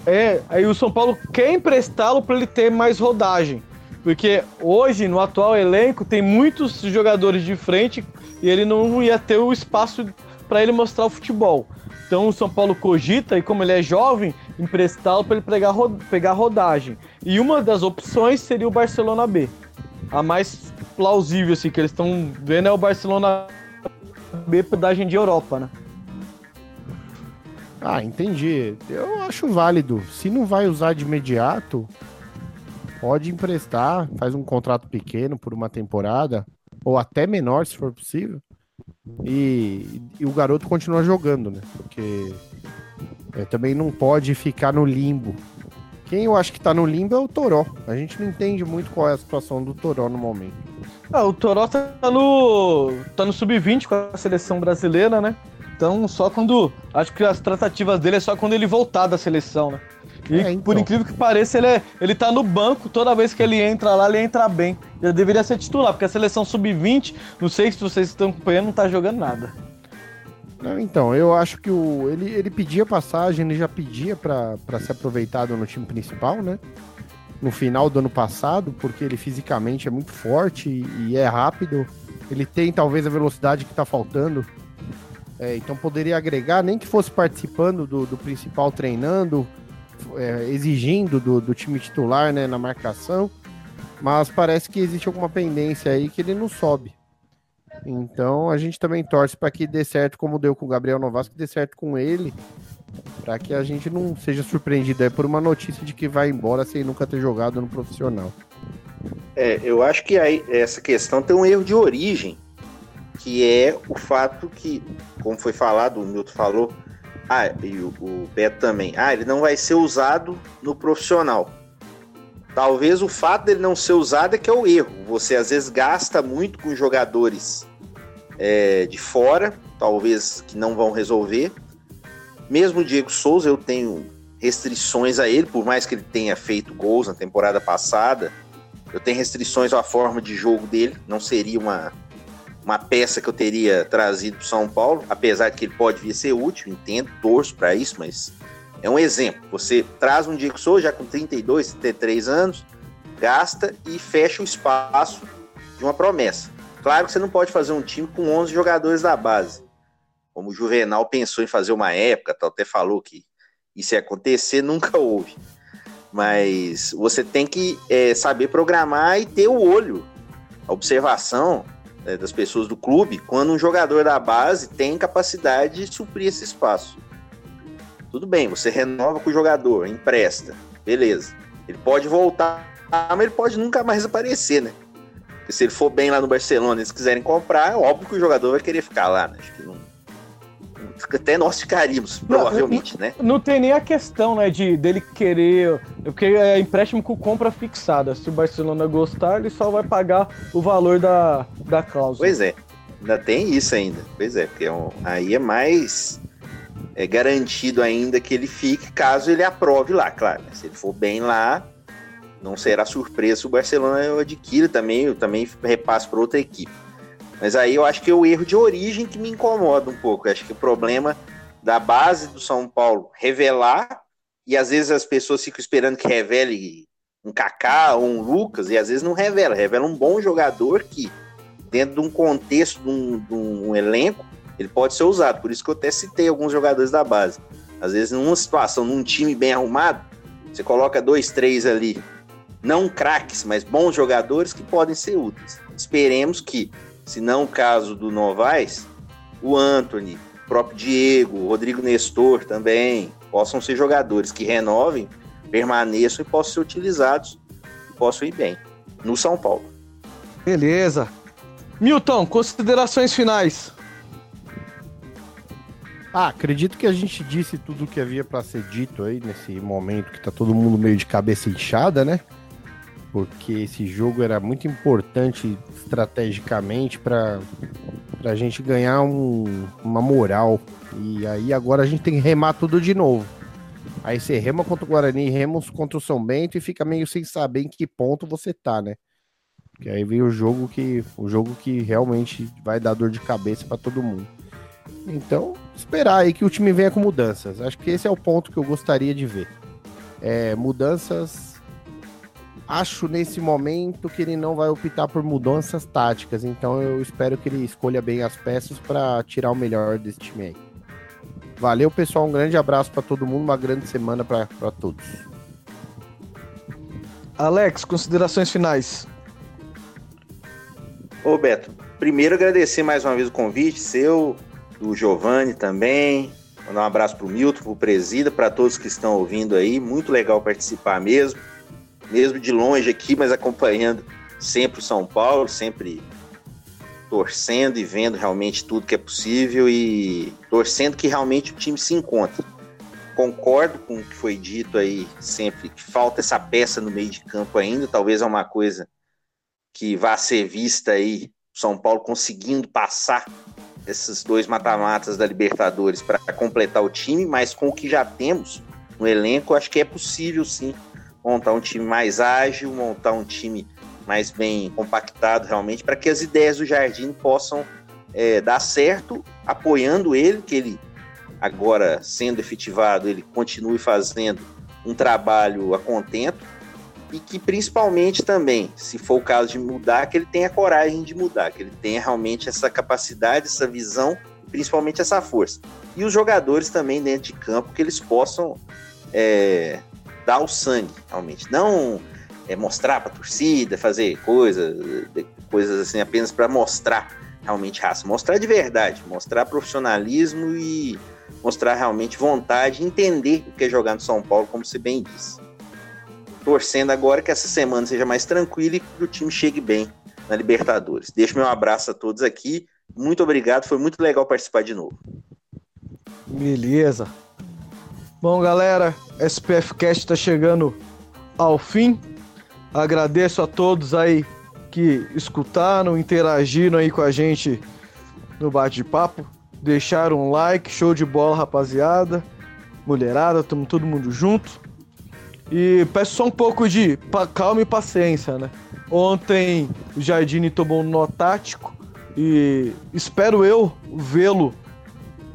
É, aí o São Paulo quer emprestá-lo para ele ter mais rodagem. Porque hoje, no atual elenco, tem muitos jogadores de frente e ele não ia ter o espaço para ele mostrar o futebol. Então o São Paulo cogita, e como ele é jovem, emprestá-lo para ele pegar, pegar rodagem. E uma das opções seria o Barcelona B. A mais plausível, assim, que eles estão vendo é o Barcelona B rodagem de Europa, né? Ah, entendi. Eu acho válido. Se não vai usar de imediato, pode emprestar, faz um contrato pequeno por uma temporada, ou até menor, se for possível, e, e o garoto continua jogando, né? Porque é, também não pode ficar no limbo. Quem eu acho que tá no limbo é o Toró. A gente não entende muito qual é a situação do Toró no momento. Ah, o Toró tá no, tá no sub-20 com a seleção brasileira, né? Então, só quando. Acho que as tratativas dele é só quando ele voltar da seleção, né? E é, então. por incrível que pareça, ele, é, ele tá no banco, toda vez que ele entra lá, ele entra bem. Ele deveria ser titular, porque a seleção sub-20, não sei se vocês estão acompanhando, não tá jogando nada. Não, então, eu acho que o, ele, ele pedia passagem, ele já pedia para ser aproveitado no time principal, né? No final do ano passado, porque ele fisicamente é muito forte e, e é rápido. Ele tem talvez a velocidade que tá faltando é, então poderia agregar, nem que fosse participando do, do principal treinando, é, exigindo do, do, time titular né, na marcação, mas parece que existe alguma pendência aí que ele não sobe. Então a gente também torce para que dê certo, como deu com o Gabriel Novas, que dê certo com ele, para que a gente não seja surpreendido por uma notícia de que vai embora sem nunca ter jogado no profissional. É, eu acho que aí essa questão tem um erro de origem que é o fato que, como foi falado, o Milton falou, ah, e o, o Beto também, ah, ele não vai ser usado no profissional. Talvez o fato dele não ser usado é que é o erro. Você às vezes gasta muito com jogadores é, de fora, talvez que não vão resolver. Mesmo o Diego Souza, eu tenho restrições a ele, por mais que ele tenha feito gols na temporada passada, eu tenho restrições à forma de jogo dele. Não seria uma, uma peça que eu teria trazido para São Paulo, apesar de que ele pode vir a ser útil, entendo, torço para isso, mas é um exemplo. Você traz um Souza já com 32, 33 anos, gasta e fecha o espaço de uma promessa. Claro que você não pode fazer um time com 11 jogadores da base. Como o Juvenal pensou em fazer uma época, até falou que isso ia acontecer, nunca houve. Mas você tem que é, saber programar e ter o olho, a observação é, das pessoas do clube quando um jogador da base tem capacidade de suprir esse espaço. Tudo bem, você renova com o jogador, empresta, beleza. Ele pode voltar, mas ele pode nunca mais aparecer, né? Porque se ele for bem lá no Barcelona e eles quiserem comprar, é óbvio que o jogador vai querer ficar lá, né? Acho que não, até nós ficaríamos, provavelmente, não, né? Não tem nem a questão, né, de dele querer. Porque é empréstimo com compra fixada. Se o Barcelona gostar, ele só vai pagar o valor da, da cláusula. Pois é, ainda tem isso ainda. Pois é, porque é um, aí é mais é garantido ainda que ele fique caso ele aprove lá, claro. Né? Se ele for bem lá, não será surpresa se o Barcelona adquira também, eu também repasse para outra equipe. Mas aí eu acho que é o erro de origem que me incomoda um pouco. Eu acho que o problema da base do São Paulo revelar, e às vezes as pessoas ficam esperando que revele um Kaká ou um Lucas, e às vezes não revela. Revela um bom jogador que, dentro de um contexto, de um, de um elenco, ele pode ser usado. Por isso que eu até citei alguns jogadores da base. Às vezes, numa situação, num time bem arrumado, você coloca dois, três ali, não craques, mas bons jogadores que podem ser úteis. Esperemos que se não o caso do Novaes, o Anthony, o próprio Diego, o Rodrigo Nestor também, possam ser jogadores que renovem, permaneçam e possam ser utilizados e possam ir bem no São Paulo. Beleza. Milton, considerações finais. Ah, acredito que a gente disse tudo o que havia para ser dito aí nesse momento que tá todo mundo meio de cabeça inchada, né? Porque esse jogo era muito importante estrategicamente para a gente ganhar um, uma moral. E aí agora a gente tem que remar tudo de novo. Aí você rema contra o Guarani, remos contra o São Bento e fica meio sem saber em que ponto você tá, né? Porque aí vem o jogo que o jogo que realmente vai dar dor de cabeça para todo mundo. Então, esperar aí que o time venha com mudanças. Acho que esse é o ponto que eu gostaria de ver. É, mudanças acho nesse momento que ele não vai optar por mudanças táticas, então eu espero que ele escolha bem as peças para tirar o melhor desse time aí. Valeu, pessoal, um grande abraço para todo mundo, uma grande semana para todos. Alex, considerações finais. Ô Beto, primeiro agradecer mais uma vez o convite seu, do Giovanni também, mandar um abraço pro Milton, pro Presida, para todos que estão ouvindo aí, muito legal participar mesmo. Mesmo de longe aqui, mas acompanhando sempre o São Paulo, sempre torcendo e vendo realmente tudo que é possível e torcendo que realmente o time se encontre. Concordo com o que foi dito aí sempre, que falta essa peça no meio de campo ainda, talvez é uma coisa que vá ser vista aí, São Paulo conseguindo passar esses dois mata-matas da Libertadores para completar o time, mas com o que já temos no elenco, acho que é possível sim montar um time mais ágil, montar um time mais bem compactado realmente, para que as ideias do Jardim possam é, dar certo, apoiando ele, que ele agora sendo efetivado, ele continue fazendo um trabalho a contento e que principalmente também, se for o caso de mudar, que ele tenha coragem de mudar, que ele tenha realmente essa capacidade, essa visão, principalmente essa força. E os jogadores também dentro de campo, que eles possam é, dar o sangue, realmente. Não é, mostrar para a torcida, fazer coisas, coisas assim apenas para mostrar realmente raça, mostrar de verdade, mostrar profissionalismo e mostrar realmente vontade, entender o que é jogar no São Paulo, como você bem disse. Torcendo agora que essa semana seja mais tranquila e que o time chegue bem na Libertadores. Deixo meu abraço a todos aqui. Muito obrigado, foi muito legal participar de novo. Beleza. Bom, galera, SPF Cast está chegando ao fim. Agradeço a todos aí que escutaram, interagiram aí com a gente no bate-papo. Deixaram um like, show de bola, rapaziada. Mulherada, tamo todo mundo junto. E peço só um pouco de calma e paciência, né? Ontem o Jardine tomou um nó tático e espero eu vê-lo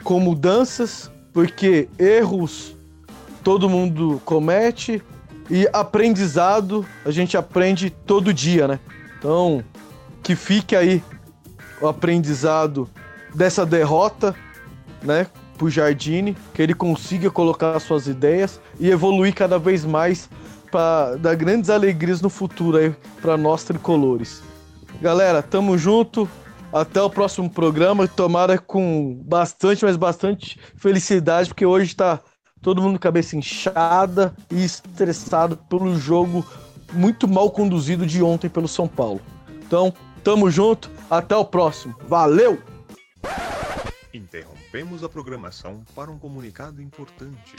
com mudanças, porque erros todo mundo comete, e aprendizado, a gente aprende todo dia, né? Então, que fique aí o aprendizado dessa derrota, né? Pro Jardine, que ele consiga colocar suas ideias e evoluir cada vez mais para dar grandes alegrias no futuro aí para nós tricolores. Galera, tamo junto. Até o próximo programa. Tomara com bastante, mas bastante felicidade, porque hoje tá todo mundo cabeça inchada e estressado pelo jogo muito mal conduzido de ontem pelo São Paulo. Então, tamo junto, até o próximo. Valeu! Interrompemos a programação para um comunicado importante.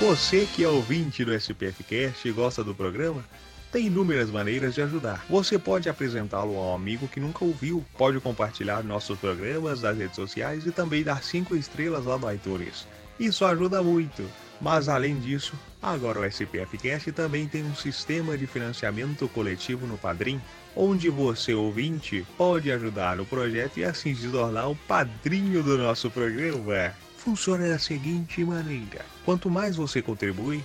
Você que é ouvinte do SPFcast e gosta do programa, tem inúmeras maneiras de ajudar. Você pode apresentá-lo a um amigo que nunca ouviu, pode compartilhar nossos programas nas redes sociais e também dar 5 estrelas lá no iTunes. Isso ajuda muito. Mas além disso, agora o SPFcast também tem um sistema de financiamento coletivo no Padrim, onde você ouvinte pode ajudar no projeto e assim se tornar o padrinho do nosso programa funciona da seguinte maneira: quanto mais você contribui,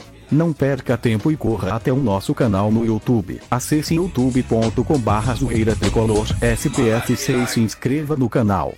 Não perca tempo e corra até o nosso canal no YouTube. Acesse youtube.com barra tricolor SPF6 e se inscreva no canal.